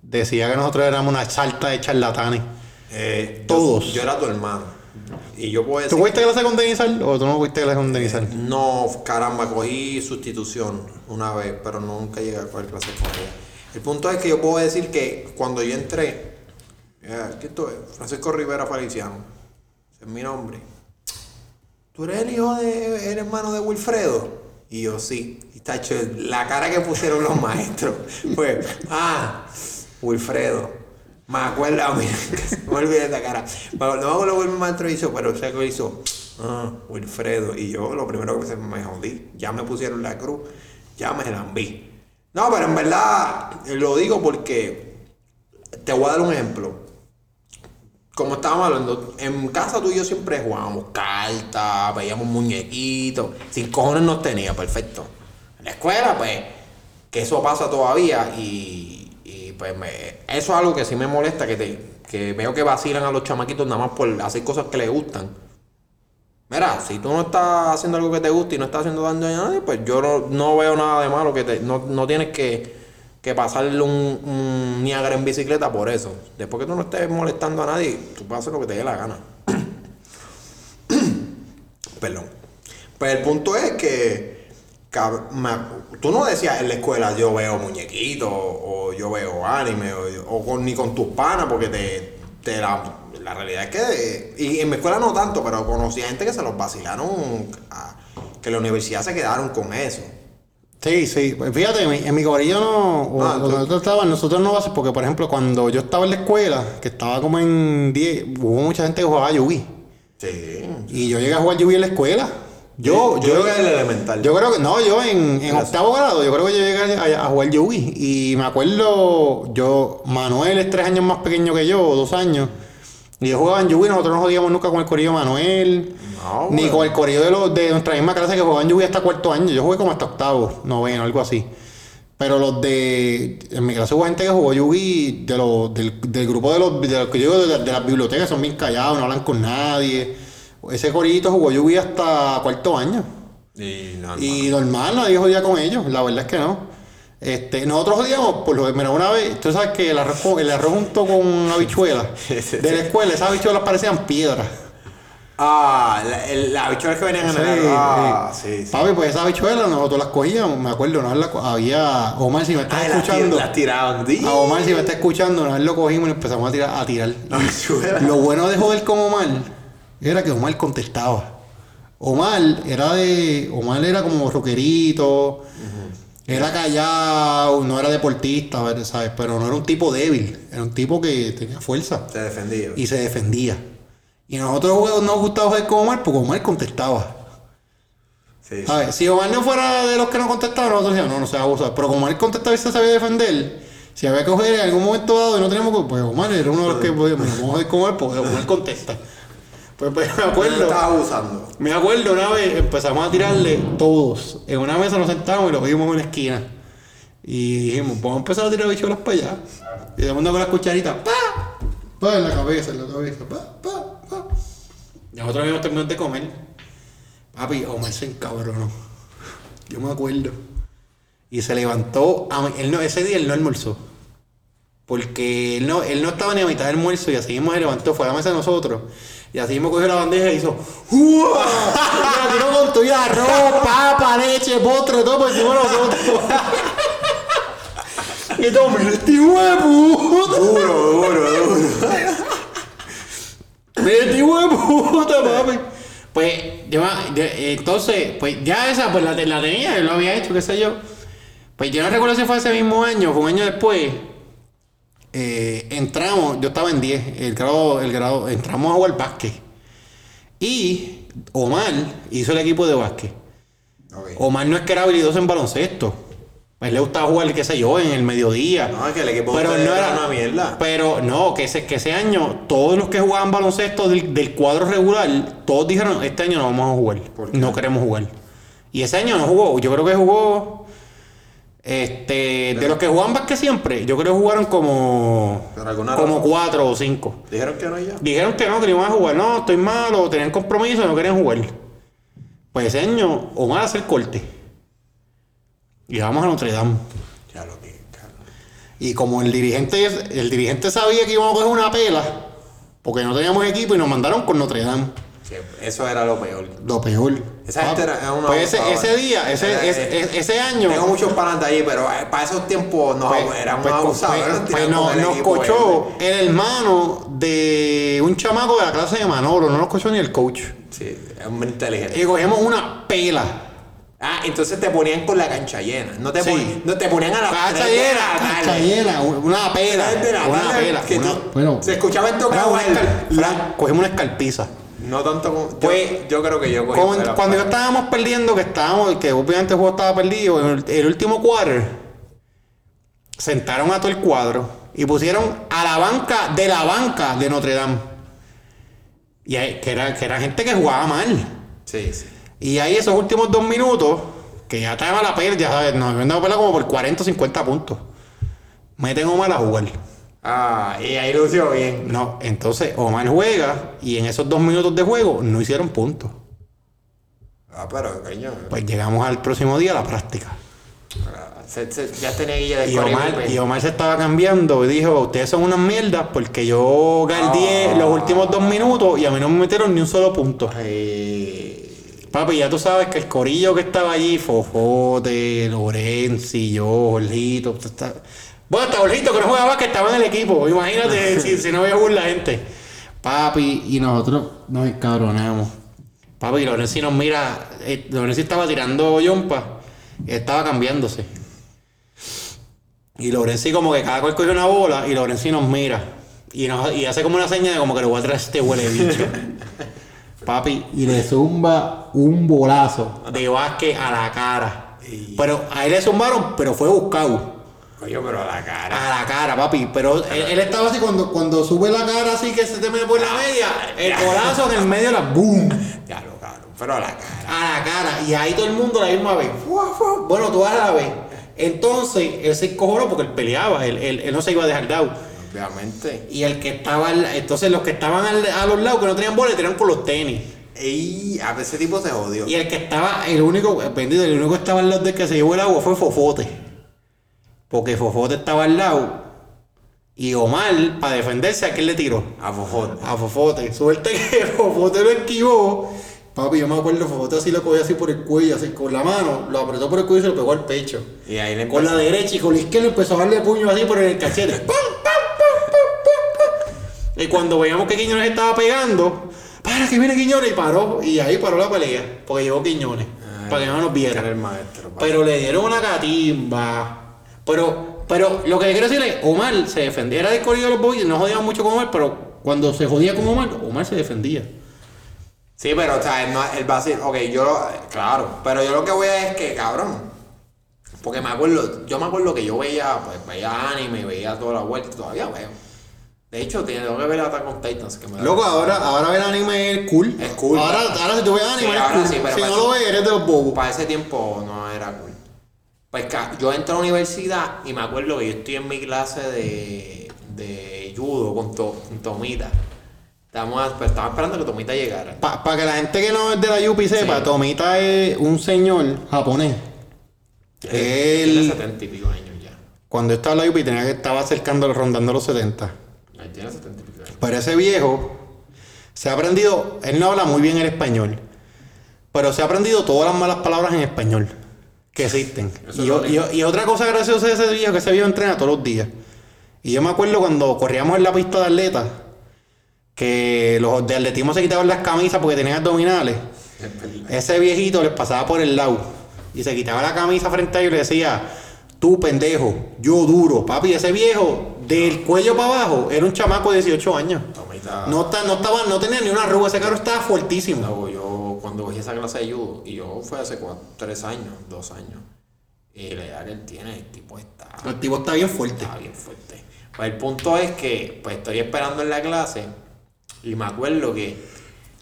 Decía que nosotros éramos una salta de charlatanes. Eh, yo- Todos. Yo, era tu hermano. Y yo puedo ¿Tú decir. fuiste clase con Denizal o tú no fuiste clase con Denizal? No, caramba, cogí sustitución una vez, pero nunca llegué a coger clases con ella. El punto es que yo puedo decir que cuando yo entré, eh, aquí estoy, Francisco Rivera Feliciano, ese es mi nombre. ¿Tú eres el hijo de, eres hermano de Wilfredo? Y yo sí. Y tacho, la cara que pusieron los (laughs) maestros fue, ah, Wilfredo. Me acuerdo, (laughs) me olvidé esa cara. Acuerdo lo que mi maestro hizo, pero sé que hizo, ah, Wilfredo. Y yo lo primero que me jodí. Ya me pusieron la cruz, ya me la vi. No, pero en verdad lo digo porque te voy a dar un ejemplo. Como estábamos hablando, en casa tú y yo siempre jugábamos cartas, veíamos muñequitos. Sin cojones nos tenía, perfecto. En la escuela, pues, que eso pasa todavía y, pues eso es algo que sí me molesta, que, te, que veo que vacilan a los chamaquitos nada más por hacer cosas que les gustan. Mira, si tú no estás haciendo algo que te gusta y no estás haciendo daño a nadie, pues yo no, no veo nada de malo que te, no, no tienes que, que pasarle un, un Niagara en bicicleta por eso. Después que tú no estés molestando a nadie, tú puedes hacer lo que te dé la gana. (coughs) Perdón. Pero el punto es que tú no decías en la escuela yo veo muñequitos o yo veo anime o, o con- ni con tus panas porque te, te la, la realidad es que y en mi escuela no tanto pero conocí a gente que se los vacilaron a- que en la universidad se quedaron con eso Sí, sí. Fíjate, en mi, en mi corillo no. Ah, nosotros estábamos, nosotros no haces porque, por ejemplo, cuando yo estaba en la escuela, que estaba como en 10, hubo mucha gente que jugaba Yugi. sí Y yo llegué a jugar Yugi en la escuela. Yo, yo llegué al elemental Yo creo que, no, yo en, en octavo grado, yo creo que yo llegué a, a jugar Yugi. Y me acuerdo, yo, Manuel es tres años más pequeño que yo, dos años. Y yo jugaba en Yugi, nosotros no jodíamos nunca con el corillo de Manuel. No, ni con el corillo de, los, de nuestra misma clase que jugaban Yugi hasta cuarto año. Yo jugué como hasta octavo, noveno, algo así. Pero los de. En mi clase hubo gente que jugó Yugi de los, del, del grupo de los, de los que yo de, de las bibliotecas, son bien callados, no hablan con nadie. Ese corillito jugó Yugi hasta cuarto año. y, no, Y normal, nadie jodía con ellos, la verdad es que no. Este, nosotros jodíamos, por lo mira, una vez, tú sabes que el arroz, el arroz junto con habichuelas de la escuela, esas habichuelas parecían piedras. ah la, las bichuelas que venían en Sí, el ah, sí. sí, sí. Papi, pues esas habichuelas nosotros las cogíamos, me acuerdo, una vez la había, Omar, si me estás Ay, las tir- escuchando, las tiraban a Omar, si me estás escuchando, una vez lo cogimos y empezamos a tirar. A tirar. Habichuelas. Lo bueno de joder con Omar era que Omar contestaba. Omar era de. Omar era como rockerito. Era callado, no era deportista, ¿sabes? Pero no era un tipo débil. Era un tipo que tenía fuerza se defendía y se defendía. Y nosotros nos gustaba joder con Omar porque Omar contestaba. sí, sí. ¿Sabes? Si Omar no fuera de los que no contestaban, nosotros decíamos, no, no se va a abusar. Pero como Omar contestaba y se sabía defender, si había que joder en algún momento dado y no teníamos que, pues Omar era uno de los que podíamos vamos a joder con Omar porque Omar (laughs) contesta. Pues, pues me acuerdo, abusando me acuerdo una vez empezamos a tirarle todos. En una mesa nos sentamos y lo vimos en una esquina. Y dijimos, vamos a empezar a tirar bichuelas para allá. Y de mundo con las cucharitas, ¡pa! Pa en la cabeza, en la cabeza, pa, pa, pa. Y nosotros habíamos terminado de comer. Papi, Omar se encabronó. Yo me acuerdo. Y se levantó. a- él no, ese día él no almorzó. Porque él no, él no estaba ni a mitad del almuerzo y así mismo se levantó, fue a la mesa de nosotros. Y así mismo cogió la bandeja y hizo ¡Uah! Y la tiró con tuya arroz, papa, leche, postre, todo por encima de nosotros. y todo, mira este huevo. duro duro duro Mira este huevo, puta papi. Pues, yo, entonces, pues ya esa, pues la, la tenía, él lo había hecho, qué sé yo. Pues yo no recuerdo si fue ese mismo año, fue un año después. Eh, entramos, yo estaba en 10, el grado, el grado, entramos a jugar básquet. Y Omar hizo el equipo de básquet. Ok. Omar no es que era habilidoso en baloncesto. Él le gustaba jugar, qué sé yo, en el mediodía. No, es que el equipo pero no era era una mierda. Pero no, que ese, que ese año, todos los que jugaban baloncesto del, del cuadro regular, todos dijeron, este año no vamos a jugar. No queremos jugar. Y ese año no jugó. Yo creo que jugó. Este, de los que jugaban básquet siempre, yo creo que jugaron como. Como cuatro o cinco. Dijeron que no ya. Dijeron que no, que no iban a jugar. No, estoy malo, tenían compromiso, no querían jugar. Pues ese año, Omar hace el corte. Y vamos a Notre Dame. Ya lo que. Y como el dirigente, el dirigente sabía que íbamos a coger una pela, porque no teníamos equipo y nos mandaron con Notre Dame. Eso era lo peor. Lo peor. Esa gente era- era una Pues ese, día, ese, Era- ese, ese- ese año. Tengo muchos panas de allí, pero eh, para esos tiempos nos pues, eran pues, unos abusadores. pues, nos pues tiraban nos, equipo cochó el hermano de un chamaco de la clase de Manolo, no nos cochó ni el coach. Sí, es muy inteligente. Y cogemos una pela. Ah, entonces te ponían con la cancha llena. No te, Sí. ponían, no te ponían a la Cacha llena, cacha llena, una pela. Tres de la Una tarde, pela. que una- bueno, se escuchaba en Era tocado una una- cogimos una escarpiza. No tanto como. yo- Pues, yo, creo que yo cogí cuando para- estábamos perdiendo, que estábamos, que obviamente el juego estaba perdido, en el, el último quarter, sentaron a todo el cuadro y pusieron a la banca de la banca de Notre Dame. Y ahí- que, era, que era gente que jugaba mal. Sí, sí. Y ahí esos últimos dos minutos, que ya estaba la pérdida, ya sabes, nos habían dado pelea como por 40 o 50 puntos. Meten Omar a jugar. Ah, y ahí lució bien. No, entonces Omar juega y en esos dos minutos de juego no hicieron puntos. Ah, pero, coño. Pues llegamos al próximo día a la práctica. se- se- ya tenía guilla de Y Omar, y Omar se estaba cambiando y dijo, ustedes son unas mierdas porque yo guardié Ah. los últimos dos minutos y a mí no me metieron ni un solo punto. Ay, Papi, ya tú sabes que el corillo que estaba allí, Fofote, Lorenzi, yo, Jorgito, bueno, hasta Jorgito que no jugaba que estaba en el equipo, imagínate (laughs) si, si no había la gente. Papi, y nosotros nos encabronamos. Papi, Lorenzi nos mira, eh, Lorenzi estaba tirando yompa, estaba cambiándose. Y Lorenzi como que cada cual coge una bola y Lorenzi nos mira. Y, nos, y hace como una señal de como que le voy a traer este huele bicho. (laughs) Papi, y le zumba un bolazo de básquet a la cara. Pero a él le zumbaron, pero fue buscado. Coño, pero la cara. A la cara, papi. Pero él, él estaba así cuando, cuando sube la cara así que se te mete por la media. El bolazo en el medio la boom. Ya lo cabrón, pero a la cara. A la cara. Y ahí todo el mundo a la misma vez. Fua, fua. Bueno, tú a la vez. Entonces, él se encojonó porque él peleaba. Él, él- él no se iba a dejar dado. Obviamente. Y el que estaba al- entonces los que estaban al- a los lados que no tenían bola tiraron con los tenis. Y a ese tipo se jodió. Y el que estaba, el único, bendito, el único que estaba al lado del que se llevó el agua fue Fofote. Porque Fofote estaba al lado. Y Omar, para defenderse, ¿a quién le tiró? A Fofón. A Fofote. Suerte que (laughs) Fofote lo esquivó. Papi, yo me acuerdo, Fofote así lo cogía así por el cuello, así con la mano, lo apretó por el cuello y se lo pegó al pecho. Y ahí le Con la derecha y con la izquierda empezó a darle puño así por el cachete. (laughs) ¡Pam, pam, pam, pam, pam, pam! Y cuando veíamos que Quiñones estaba pegando, para que viene Quiñones y paró. Y ahí paró la pelea, porque llegó Quiñones, para que no nos era el maestro. Pero le dieron una catimba. Pero, pero lo que quiero decirle, Omar se defendía. Era de corrido de los boys, no jodíamos mucho con Omar, pero cuando se jodía con Omar, Omar se defendía. Sí, pero, o sea, él, no, él va a decir, ok, yo lo, claro, pero yo lo que voy a es que, cabrón, porque me acuerdo, yo me acuerdo que yo veía, pues, veía anime, veía toda la vuelta, todavía veo. De hecho, tengo que ver Attack on Titans, que me da- Loco, ahora, ahora ver anime es cool. Es cool. Ahora, ahora si tú ves anime Sí, es ahora cool. sí, pero si no lo ves, eres de los bobos. Para ese tiempo no era cool. Pues yo entré a la universidad y me acuerdo que yo estoy en mi clase de, de judo con, to, con Tomita. Estamos, pues, estaba esperando que Tomita llegara. Para que la gente que no es de la Yupi sepa, Sí. Tomita es un señor japonés. Tiene Él, 70 y pico años ya. cuando estaba en la Yupi, tenía que estaba acercando, rondando los 70. Él tiene 70 y pico años. Pero ese viejo se ha aprendido, él no habla muy bien el español, pero se ha aprendido todas las malas palabras en español que existen. Y, o- otra cosa graciosa de ese viejo que ese viejo entrena todos los días. Y yo me acuerdo cuando corríamos en la pista de atletas, que los de atletismo se quitaban las camisas porque tenían abdominales. Ese viejito les pasaba por el lado y se quitaba la camisa frente a ellos y le decía, tú pendejo, yo duro. Papi, ese viejo del cuello para abajo, era un chamaco de 18 años. No, está, no, estaba, no tenía ni una arruga, ese carro estaba fuertísimo. Cuando cogí esa clase de judo, y yo fue hace cuatro, tres años, dos años, y la edad que él tiene, el tipo está, El tipo está bien fuerte. está bien fuerte. Pues el punto es que pues estoy esperando en la clase y me acuerdo que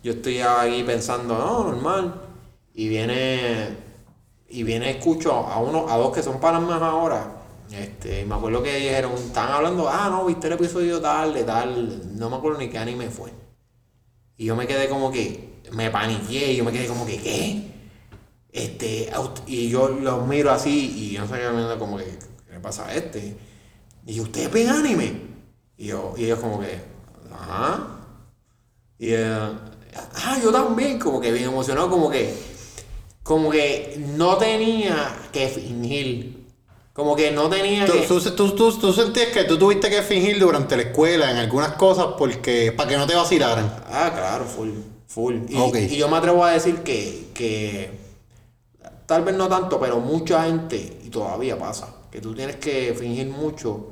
yo estoy ahí pensando, no, normal, y viene, y viene, escucho a uno, a dos que son para más ahora, este, y me acuerdo que dijeron, estaban hablando, ah, no, viste el episodio tal, de tal, no me acuerdo ni qué anime fue. Y yo me quedé como que, me paniqué, y yo me quedé como que, ¿qué? Este, y yo los miro así, y yo no sé qué como que, ¿qué le pasa a este? Y yo, ¿ustedes ven anime? Y yo, y ellos como que, ajá. Y eh, ah, yo también, como que bien emocionado, como que, como que no tenía que fingir. Como que no tenía Tú, que. tú, tú, tú- tú sentías que tú tuviste que fingir durante la escuela en algunas cosas porque para que no te vacilaran. Ah, claro, full, full. Y, yo me atrevo a decir que, que tal vez no tanto, pero mucha gente, y todavía pasa, que tú tienes que fingir mucho,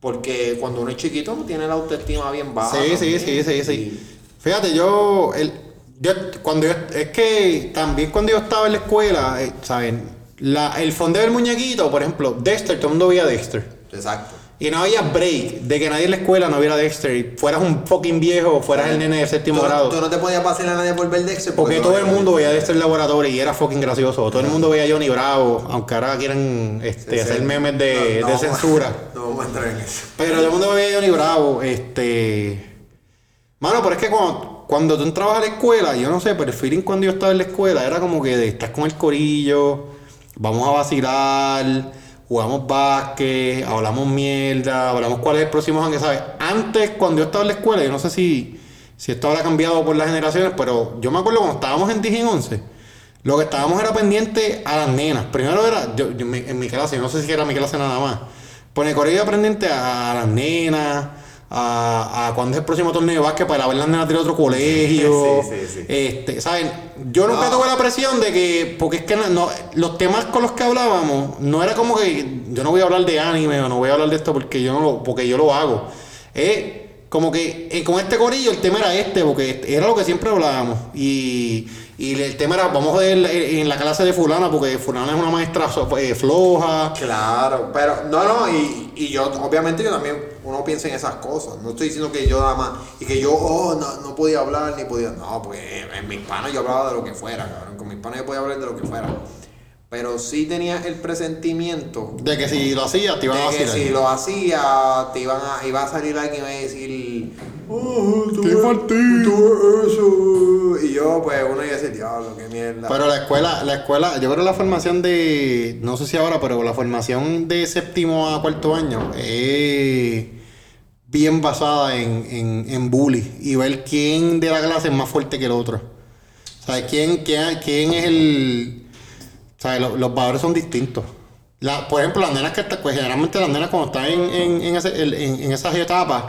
porque cuando uno es chiquito tiene la autoestima bien baja. Sí, sí, también. sí, sí, sí. Fíjate, yo, el, yo cuando yo, es que también cuando yo estaba en la escuela, eh, ¿saben? La, el fondeo del muñequito, por ejemplo, Dexter, todo el mundo veía Dexter. Exacto. Y no había break de que nadie en la escuela no viera Dexter y fueras un fucking viejo, fueras el nene de séptimo Tú, grado. tú no te podías pasar a nadie por ver Dexter. Porque no todo el mundo veía Dexter Laboratorio y era fucking gracioso. Todo el mundo veía a Johnny Bravo, aunque ahora quieren este, hacer memes de, No, de censura. (laughs) No vamos a entrar en eso. Pero todo el mundo veía a Johnny Bravo, este... Mano, pero es que cuando, cuando tú entrabas a la escuela, yo no sé, pero el feeling cuando yo estaba en la escuela era como que de, estás con el corillo, vamos a vacilar, jugamos básquet, hablamos mierda, hablamos cuál es el próximo año, ¿sabes? Antes, cuando yo estaba en la escuela, yo no sé si, si esto habrá cambiado por las generaciones, pero yo me acuerdo cuando estábamos en 10 y en 11, lo que estábamos era pendiente a las nenas. Primero era, yo, yo- en mi clase, yo no sé si era mi clase nada más. Colegio era pendiente a las nenas, a, a cuándo es el próximo torneo de básquet para ver las nenas de otro colegio. (laughs) Sí, sí, sí. Este, ¿saben? Yo nunca tuve la presión de que, porque es que no, no- los temas con los que hablábamos, no era como que yo no voy a hablar de anime o no voy a hablar de esto porque yo no lo, porque yo lo hago. Es como que eh, con este corillo el tema era este, porque era lo que siempre hablábamos. Y, y el tema era, vamos a ver en la clase de fulana, porque fulana es una maestra eh, floja. Claro, pero no, no, y, y yo, obviamente yo también, uno piensa en esas cosas. No estoy diciendo que yo nada más, y que yo, oh, no, no podía hablar ni podía, no, porque en mis panas yo hablaba de lo que fuera, cabrón. Con mis panas yo podía hablar de lo que fuera. Pero sí tenía el presentimiento De que si lo hacías te iban a de que vacilar. si lo hacía, te iban a, iba a salir alguien y iba a decir, oh, tú ¡Qué eso. Y yo, pues, uno iba a decir, diablo, qué mierda. Pero la escuela, la escuela, yo creo la formación de, no sé si ahora, pero la formación de séptimo a cuarto año es bien basada en, en, en bully y ver quién de la clase es más fuerte que el otro. O sea, quién, quién, quién es el... O sea, lo- los valores son distintos. La, por ejemplo, las nenas que pues generalmente las nenas cuando están en, en, en, ese- en- en- en esas etapas,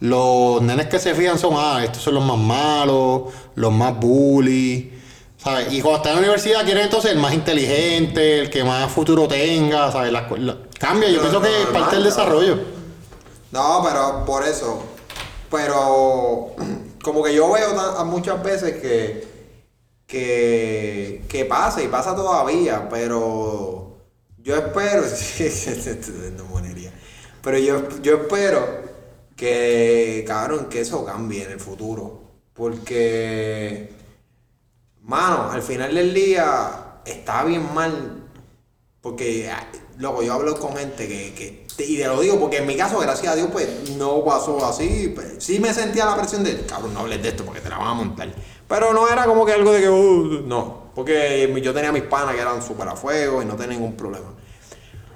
los nenes que se fijan son, ah, estos son los más malos, los más bully, ¿sabes? Y cuando están en la universidad quieren entonces el más inteligente, el que más futuro tenga, ¿sabes? La, la- cambia, yo pienso que es parte del desarrollo. No, pero por eso. Pero como que yo veo muchas veces que, que, que pasa y pasa todavía, pero yo espero, (laughs) no monería, pero yo, yo espero que, cabrón, que eso cambie en el futuro. Porque, mano, al final del día está bien mal porque, ah, loco, yo hablo con gente que, que- y te lo digo porque en mi caso, gracias a Dios, pues no pasó así. pues, sí me sentía la presión de, cabrón, no hables de esto porque te la van a montar. Pero no era como que algo de que, "Uh", no, porque yo tenía mis panas que eran súper a fuego y no tenía ningún problema.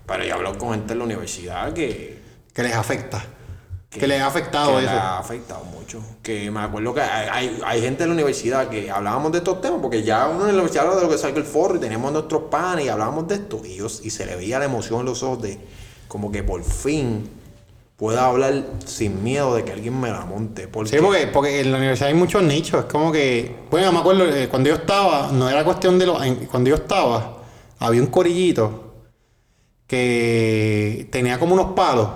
Pero yo hablo con gente en la universidad que, Que les afecta. Que, les ha afectado que eso. le ha afectado mucho. Que me acuerdo que hay, hay, hay gente en la universidad que hablábamos de estos temas, porque ya uno en la universidad habla de lo que salga el forro y teníamos nuestros panes y hablábamos de esto. Y, yo- y se le veía la emoción en los ojos de como que por fin pueda hablar sin miedo de que alguien me la monte. Porque, Sí, porque, porque en la universidad hay muchos nichos. Es como que, bueno, me acuerdo, eh, cuando yo estaba, no era cuestión de lo. cuando yo estaba, había un corillito que tenía como unos palos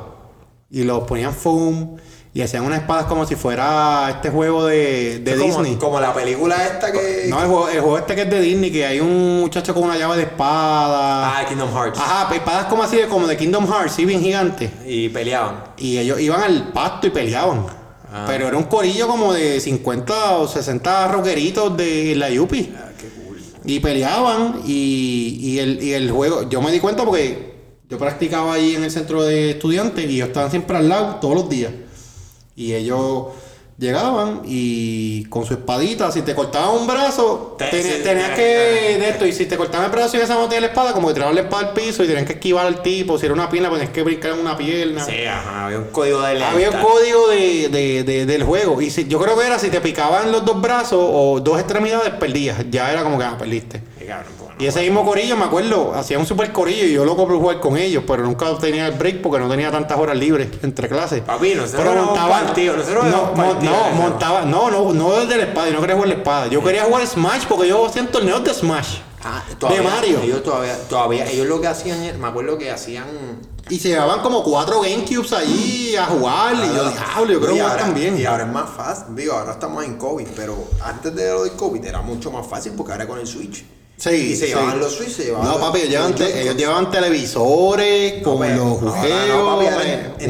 y los ponían foam y hacían unas espadas como si fuera este juego de, de como- Disney. Como, la película esta que. No, el juego, el juego este que es de Disney, que hay un muchacho con una llave de espada. Ah, Kingdom Hearts. Ajá, espadas como así, de- como de Kingdom Hearts, sí, bien gigantes. Y peleaban. Y ellos iban al pasto y peleaban. Ah. Pero era un corillo como de 50 o 60 rockeritos de la Yupi. Ah, qué cool. Y peleaban y, y el, y el juego, yo me di cuenta porque yo practicaba ahí en el centro de estudiantes y ellos estaban siempre al lado todos los días. Y ellos llegaban y con su espadita, si te cortaban un brazo, Te- tenías, sí, tenías te- que de esto, y si te cortaban el brazo y esa no tenía la espada, como que tiraban la espada al piso y tenían que esquivar al tipo, si era una pierna, pues tenías que brincar en una pierna. Sí, ajá, había un código de. Había un código de, de- de- del juego. Y si, yo creo que era si te picaban los dos brazos o dos extremidades, perdías. Ya era como que ah, perdiste. Cabrón. Y ese mismo corillo, me acuerdo, hacía un super corillo y yo loco por jugar con ellos, pero nunca tenía el break porque no tenía tantas horas libres entre clases. Papi, nosotros pero montaba, partidos, nosotros no, éramos mo- partidos, no, montaba, no, no, no desde la espada, yo no quería jugar la espada. Yo quería jugar Smash porque yo hacía torneos de Smash. Ah, de Mario. Ellos todavía, todavía, ellos lo que hacían, me acuerdo que hacían. Y se llevaban como cuatro Gamecubes allí a jugar. y yo, diablo, yo Y jugar ahora- también. Y ahora es más fácil. Digo, ahora estamos en COVID, pero antes de lo del COVID era mucho más fácil porque ahora con el Switch. Sí, Y se sí. llevaban los Switch, se llevaban No, papi, ellos llevaban, te- televisores con los no, juegos. no,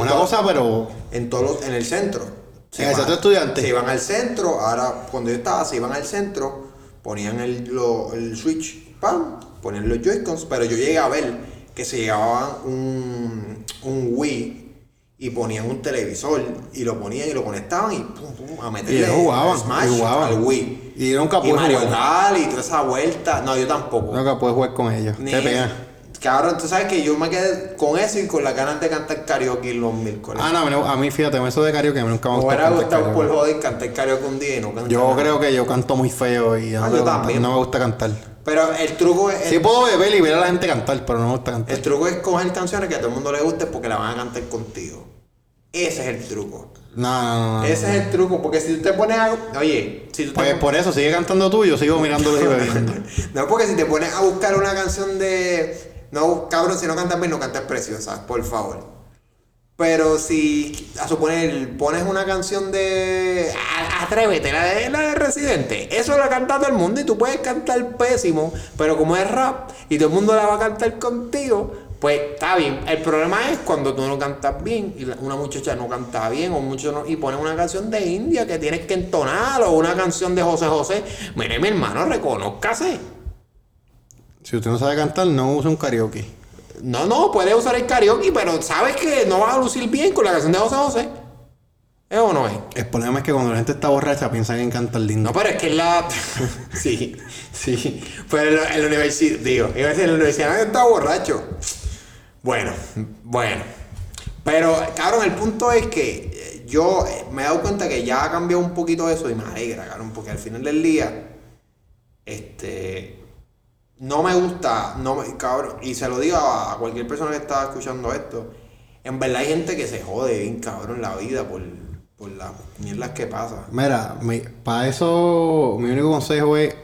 una todo- cosa, pero. En todos los- en el centro. Se ¿En el centro de estudiantes? Se iban al centro, ahora cuando yo estaba, se iban al centro, ponían el, lo- el Switch, pam, ponían los Joy-Cons, pero yo llegué a ver que se llevaban un, un Wii y ponían un televisor y lo ponían y lo conectaban y pum, pum, a Y meterle ellos jugaban. Smash y jugaban. al Wii. Y yo nunca Y pude Mario jugar. Y toda esa vuelta. No, yo tampoco. Nunca pude jugar con ellos. Ni- Qué pena. Cabrón, tú sabes que yo me quedé con eso y con las ganas de cantar karaoke los miércoles. Ah, no, a mí, no- a mí fíjate, eso de karaoke nunca me Me gustó. hubiera cantar gustado por joder cantar karaoke un día y no cantar. Yo creo que yo canto muy feo y Ah, no, yo también. no me gusta cantar. Pero el truco es. Sí puedo beber y ver a la gente cantar, pero no me gusta cantar. El truco es coger canciones que a todo el mundo le guste porque la van a cantar contigo. Ese es el truco. No, no, no. no. Ese es el truco. Porque si tú te pones a. Oye, si tú te Pues por eso, sigue cantando tú, yo sigo mirándolo y bebiendo. (laughs) No, porque si te pones a buscar una canción de. No, cabrón, si no cantas bien, no cantas preciosa, por favor. Pero si, a suponer, pones una canción de. "A- Atrévete, la de, la de Residente. Eso la canta todo el mundo y tú puedes cantar pésimo, pero como es rap y todo el mundo la va a cantar contigo, pues está bien. El problema es cuando tú no cantas bien y la- una muchacha no canta bien o mucho no, y pones una canción de India que tienes que entonar o una canción de José José. Mire, mi hermano, reconózcase. Si usted no sabe cantar, no use un karaoke. No, no, puedes usar el karaoke, pero sabes que no vas a lucir bien con la canción de José José. ¿Es o no es? El problema es que cuando la gente está borracha piensan en cantar lindo. No, pero es que en la. (laughs) (laughs) sí, sí. Pero en la, en la universidad, digo, iba a decir, en la universidad nadie está borracho. Bueno, bueno. Pero, cabrón, el punto es que eh, yo eh, me he dado cuenta que ya ha cambiado un poquito eso y me alegra, cabrón, porque al final del día, este. No me gusta, no me, cabrón, y se lo digo a, cualquier persona que está escuchando esto. En verdad hay gente que se jode bien, cabrón, la vida por, por las mierdas que pasa. Mira, para eso mi único consejo es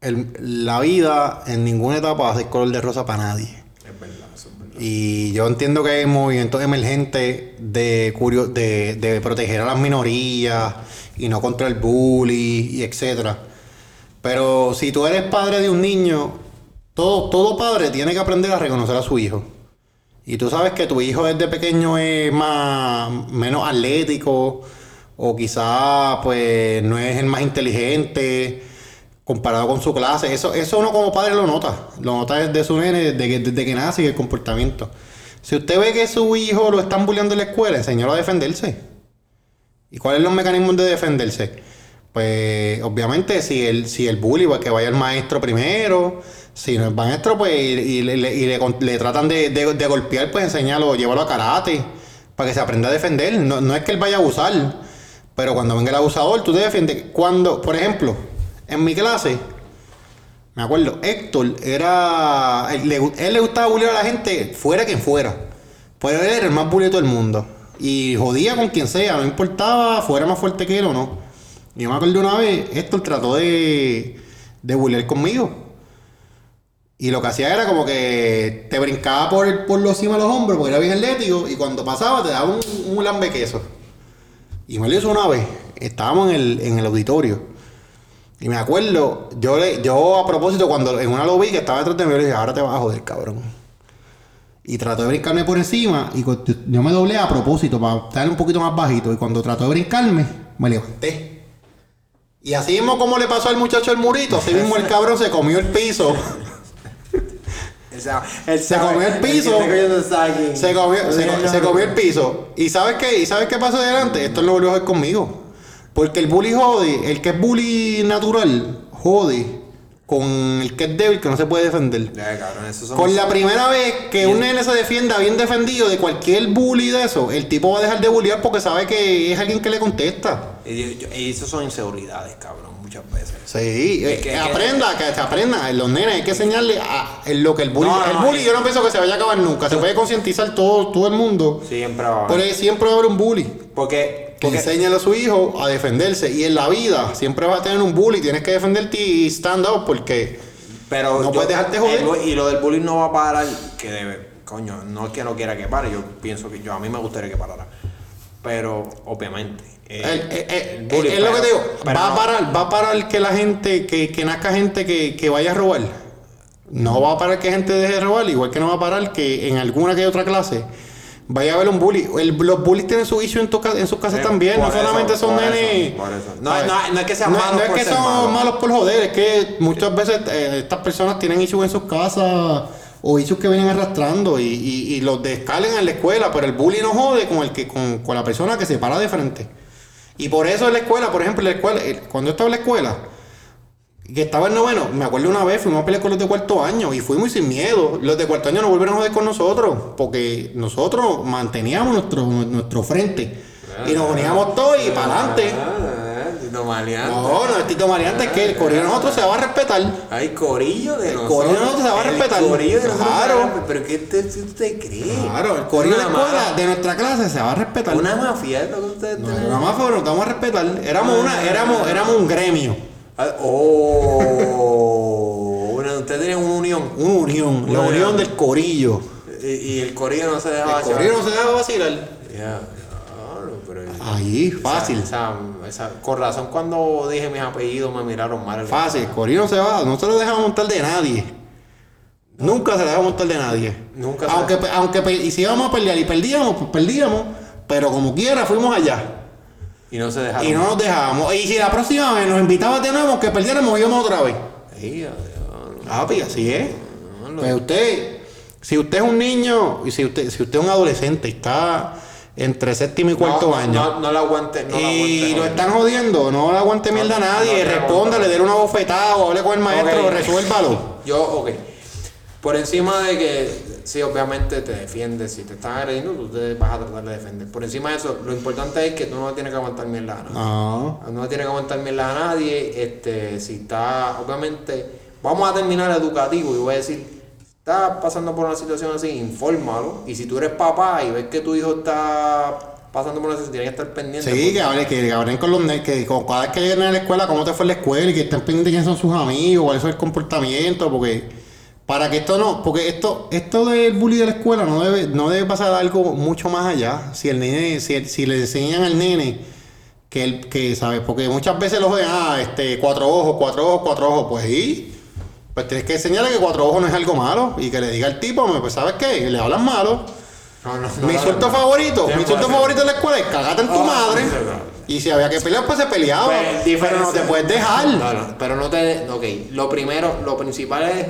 el- la vida en ninguna etapa va a ser color de rosa para nadie. Es verdad, eso es verdad. Y yo entiendo que hay movimientos emergentes de, curio- de, de proteger a las minorías y no contra el bully y etcétera. Pero si tú eres padre de un niño, todo, todo padre tiene que aprender a reconocer a su hijo. Y tú sabes que tu hijo desde pequeño es más menos atlético o quizás pues no es el más inteligente comparado con su clase. Eso, eso uno como padre lo nota. Lo nota desde su nene, desde que, desde que nace y el comportamiento. Si usted ve que su hijo lo están bulleando en la escuela, enséñalo a defenderse. ¿Y cuáles son los mecanismos de defenderse? Pues obviamente si el, si el bully, pues que vaya el maestro primero. Si no es maestro, pues y, le, y le le tratan de, de- golpear, pues enseñarlo, llévalo a karate. Para que se aprenda a defender. No, no es que él vaya a abusar. Pero cuando venga el abusador, tú te defiendes. Cuando, por ejemplo, en mi clase, me acuerdo, Héctor era. Él le, gustaba bullear a la gente, fuera quien fuera. Pero él era el más bully de todo el mundo. Y jodía con quien sea, no importaba, fuera más fuerte que él o no. Yo me acuerdo una vez, Héctor trató de, de bullear conmigo. Y lo que hacía era como que te brincaba por, por los cima de los hombros porque era bien atlético y cuando pasaba te daba un, un lambe queso. Y me lo hizo una vez. Estábamos en el, en el auditorio. Y me acuerdo, yo, le- yo a propósito, cuando en una lo vi que estaba detrás de mí, le dije, ahora te vas a joder, cabrón. Y trató de brincarme por encima y yo me doblé a propósito para estar un poquito más bajito. Y cuando trató de brincarme, me levanté. Y así mismo como le pasó al muchacho el murito, así mismo el cabrón se comió el piso. (laughs) Se comió el piso. Se comió, se, co- se comió el piso. ¿Y sabes qué? ¿Y sabes qué pasó adelante? Esto lo volvió a hacer conmigo. Porque el bully jode, el que es bully natural, jode con el que es débil, que no se puede defender. Ya, cabrón, son. Con la primera vez que un nene se defienda bien defendido de cualquier bully de eso, el tipo va a dejar de bullear porque sabe que es alguien que le contesta. Y, y eso son inseguridades, cabrón, muchas veces. Sí, Es eh, que- que es que- aprenda, que se aprenda. Los nenes hay que enseñarle a lo que el bully. No, no, el bully yo no pienso que se vaya a acabar nunca. Se puede concientizar todo, todo el mundo. Siempre va a haber. Pero siempre va a haber un bully. Porque. Que a su hijo a defenderse. Y en la vida siempre vas a tener un bully. Tienes que defenderte y stand up porque. pero no puedes dejarte joder. el y lo del bullying no va a parar. Que debe. Coño, no es que no quiera que pare. Yo pienso que yo a mí me gustaría que parara. Pero, obviamente. eh, El- eh, eh, el bullying, es lo que te digo. Va a no- parar, va a parar que la gente, que, que nazca gente que, que vaya a robar. No va a parar que gente deje de robar, igual que no va a parar que en alguna que otra clase vaya a haber un bully. El- los bullies tienen su issue en, tu en sus casas Eh, también, no eso, solamente son nenes. No, no- no es que sean No- malos no es por que ser son malos. malos por joder, es que muchas veces eh, estas personas tienen issues en sus casas o issues que vienen arrastrando y, y- y los descalen en la escuela, pero el bully no jode con el que con, con la persona que se para de frente. Y por eso en la escuela, por ejemplo, la escuela, eh, cuando yo estaba en la escuela, que estaba en noveno, me acuerdo una vez, fuimos a pelear con los de cuarto año y fuimos sin miedo. Los de cuarto año no volvieron a joder con nosotros, porque nosotros manteníamos nuestro, nuestro frente. Y nos uníamos todos y para adelante. Ah, Tito Maleante. No, no es Tito Mariante, es que el corillo de nosotros se va a respetar. Hay corillo de El nosotros. corillo de nosotros se va a El respetar. corillo de nosotros Claro. Pero ¿qué te, si usted cree? Claro, el corillo de la Una escuela, de nuestra clase, se va a respetar. Una mafia que ustedes No, nada más fue, nos vamos a respetar. Éramos, una, éramos, éramos un gremio, Ah, Oh, una, ustedes tenían una unión. una unión, la unión del corillo. Y, y el corillo no se dejaba El corillo no se deja vacilar. Ya, pero. Ahí, fácil. Esa, esa- esa- con razón, cuando dije mis apellidos me miraron mal. Fácil, el corillo no se va, no se lo deja montar de nadie. Nunca se le deja montar de nadie. Nunca se- Aunque, pe- aunque pe- y si íbamos a pelear y perdíamos, pues perdíamos. Pero como quiera, fuimos allá. Y no se dejaron. Y no nos dejábamos. Y si la próxima vez nos invitaba de nuevo, que perdiéramos, íbamos otra vez. Ay, adiós. Ah, pues así es. Pues usted, si usted es un niño, y si usted, si usted es un adolescente y está entre séptimo y cuarto no, año. No, no la aguante. No y aguante, lo no. están jodiendo, no le aguante mierda a no nadie, responda, le dé una bofetada o hable con el maestro, resuélvalo. Yo, ok. Por encima de que, sí, obviamente te defiendes. Si te están agrediendo, tú te vas a tratar de defender. Por encima de eso, lo importante es que tú no tienes que aguantar mierda a nadie. No. No tienes que aguantar mierda a nadie. Este, si está, obviamente, vamos a terminar educativo y voy a decir, estás pasando por una situación así, infórmalo. Y si tú eres papá y ves que tu hijo está pasando por una situación, tienes que estar pendiente. Sí, que hable, que hablen con los que con cada vez que lleguen a la escuela, cómo te fue la escuela y que estén pendientes de quiénes son sus amigos, cuál es el comportamiento, porque para que esto no, porque esto, esto del bullying de la escuela no debe, no debe pasar algo mucho más allá. Si el nene, si, si le enseñan al nene que él, que sabes, porque muchas veces los ven, ah, este, cuatro ojos, cuatro ojos, cuatro ojos, pues sí. Pues tienes que enseñarle que cuatro ojos no es algo malo y que le diga al tipo, pues sabes qué, le hablan malo. No, no, no, Mi no. favorito, mi de- favorito de la escuela es cagate en tu Ah, madre. Y si había que pelear, pues se peleaba. Pues, pero no te puedes dejar. Pero no te. Ok, lo primero, lo principal es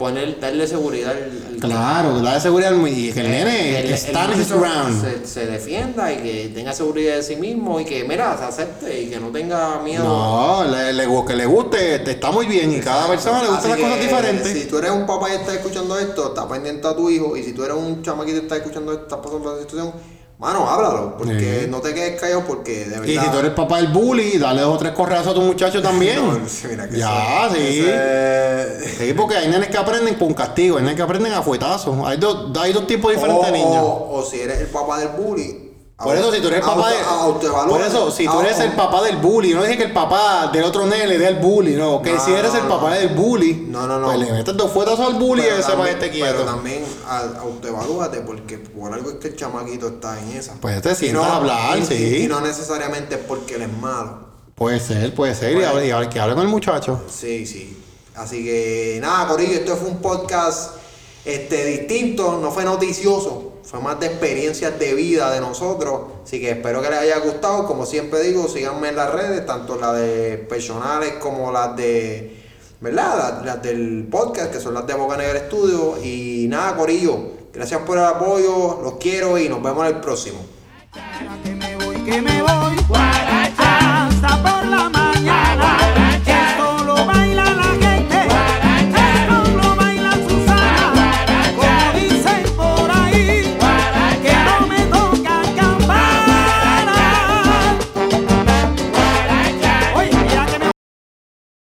poner, darle seguridad al. al- Claro, la de seguridad y que el nene el- stand his ground. Se, se defienda y que tenga seguridad de sí mismo y que, mira, se acepte y que no tenga miedo. No, le, le- que le guste, te- está muy bien y cada persona le gustan las cosas diferentes. Si tú eres un papá y estás escuchando esto, está pendiente a tu hijo. Y si tú eres un chamaquito y estás escuchando esto, estás pasando por la situación, mano, háblalo. Porque Sí. no te quedes callado porque de verdad. Y si tú eres papá del bully, dale dos o tres correazos a tu muchacho (laughs) también. No, mira que ya, sí. ese- Sí, porque hay nenes que aprenden con castigo, hay nenes que aprenden a fuetazos. Hay dos, hay dos tipos diferentes o, de niños. o- o si eres el papá del bully, Por eso, si tú eres el papá de. Por eso, si tú eres el papá del bully, no dije que el papá del otro nene le dé al bully, no. Que si eres el papá del bully, no, no, no. pues le metes dos fuetas al bully y ese va este quieto. Pero también autoevalúate, porque por algo es que el chamaquito está en esa. Pues te sientas a hablar, sí. Y no necesariamente es porque él es malo. Puede ser, puede ser. Y, a que hable con el muchacho. Sí, sí. Así que nada, Corillo, esto fue un podcast este, distinto, no fue noticioso fue más de experiencias de vida de nosotros. Así que espero que les haya gustado. Como siempre digo, síganme en las redes, tanto las de personales como las de. ¿Verdad? Las, del podcast, que son las de Boca Negra Studio. Y nada, Corillo. Gracias por el apoyo. Los quiero y nos vemos en el próximo.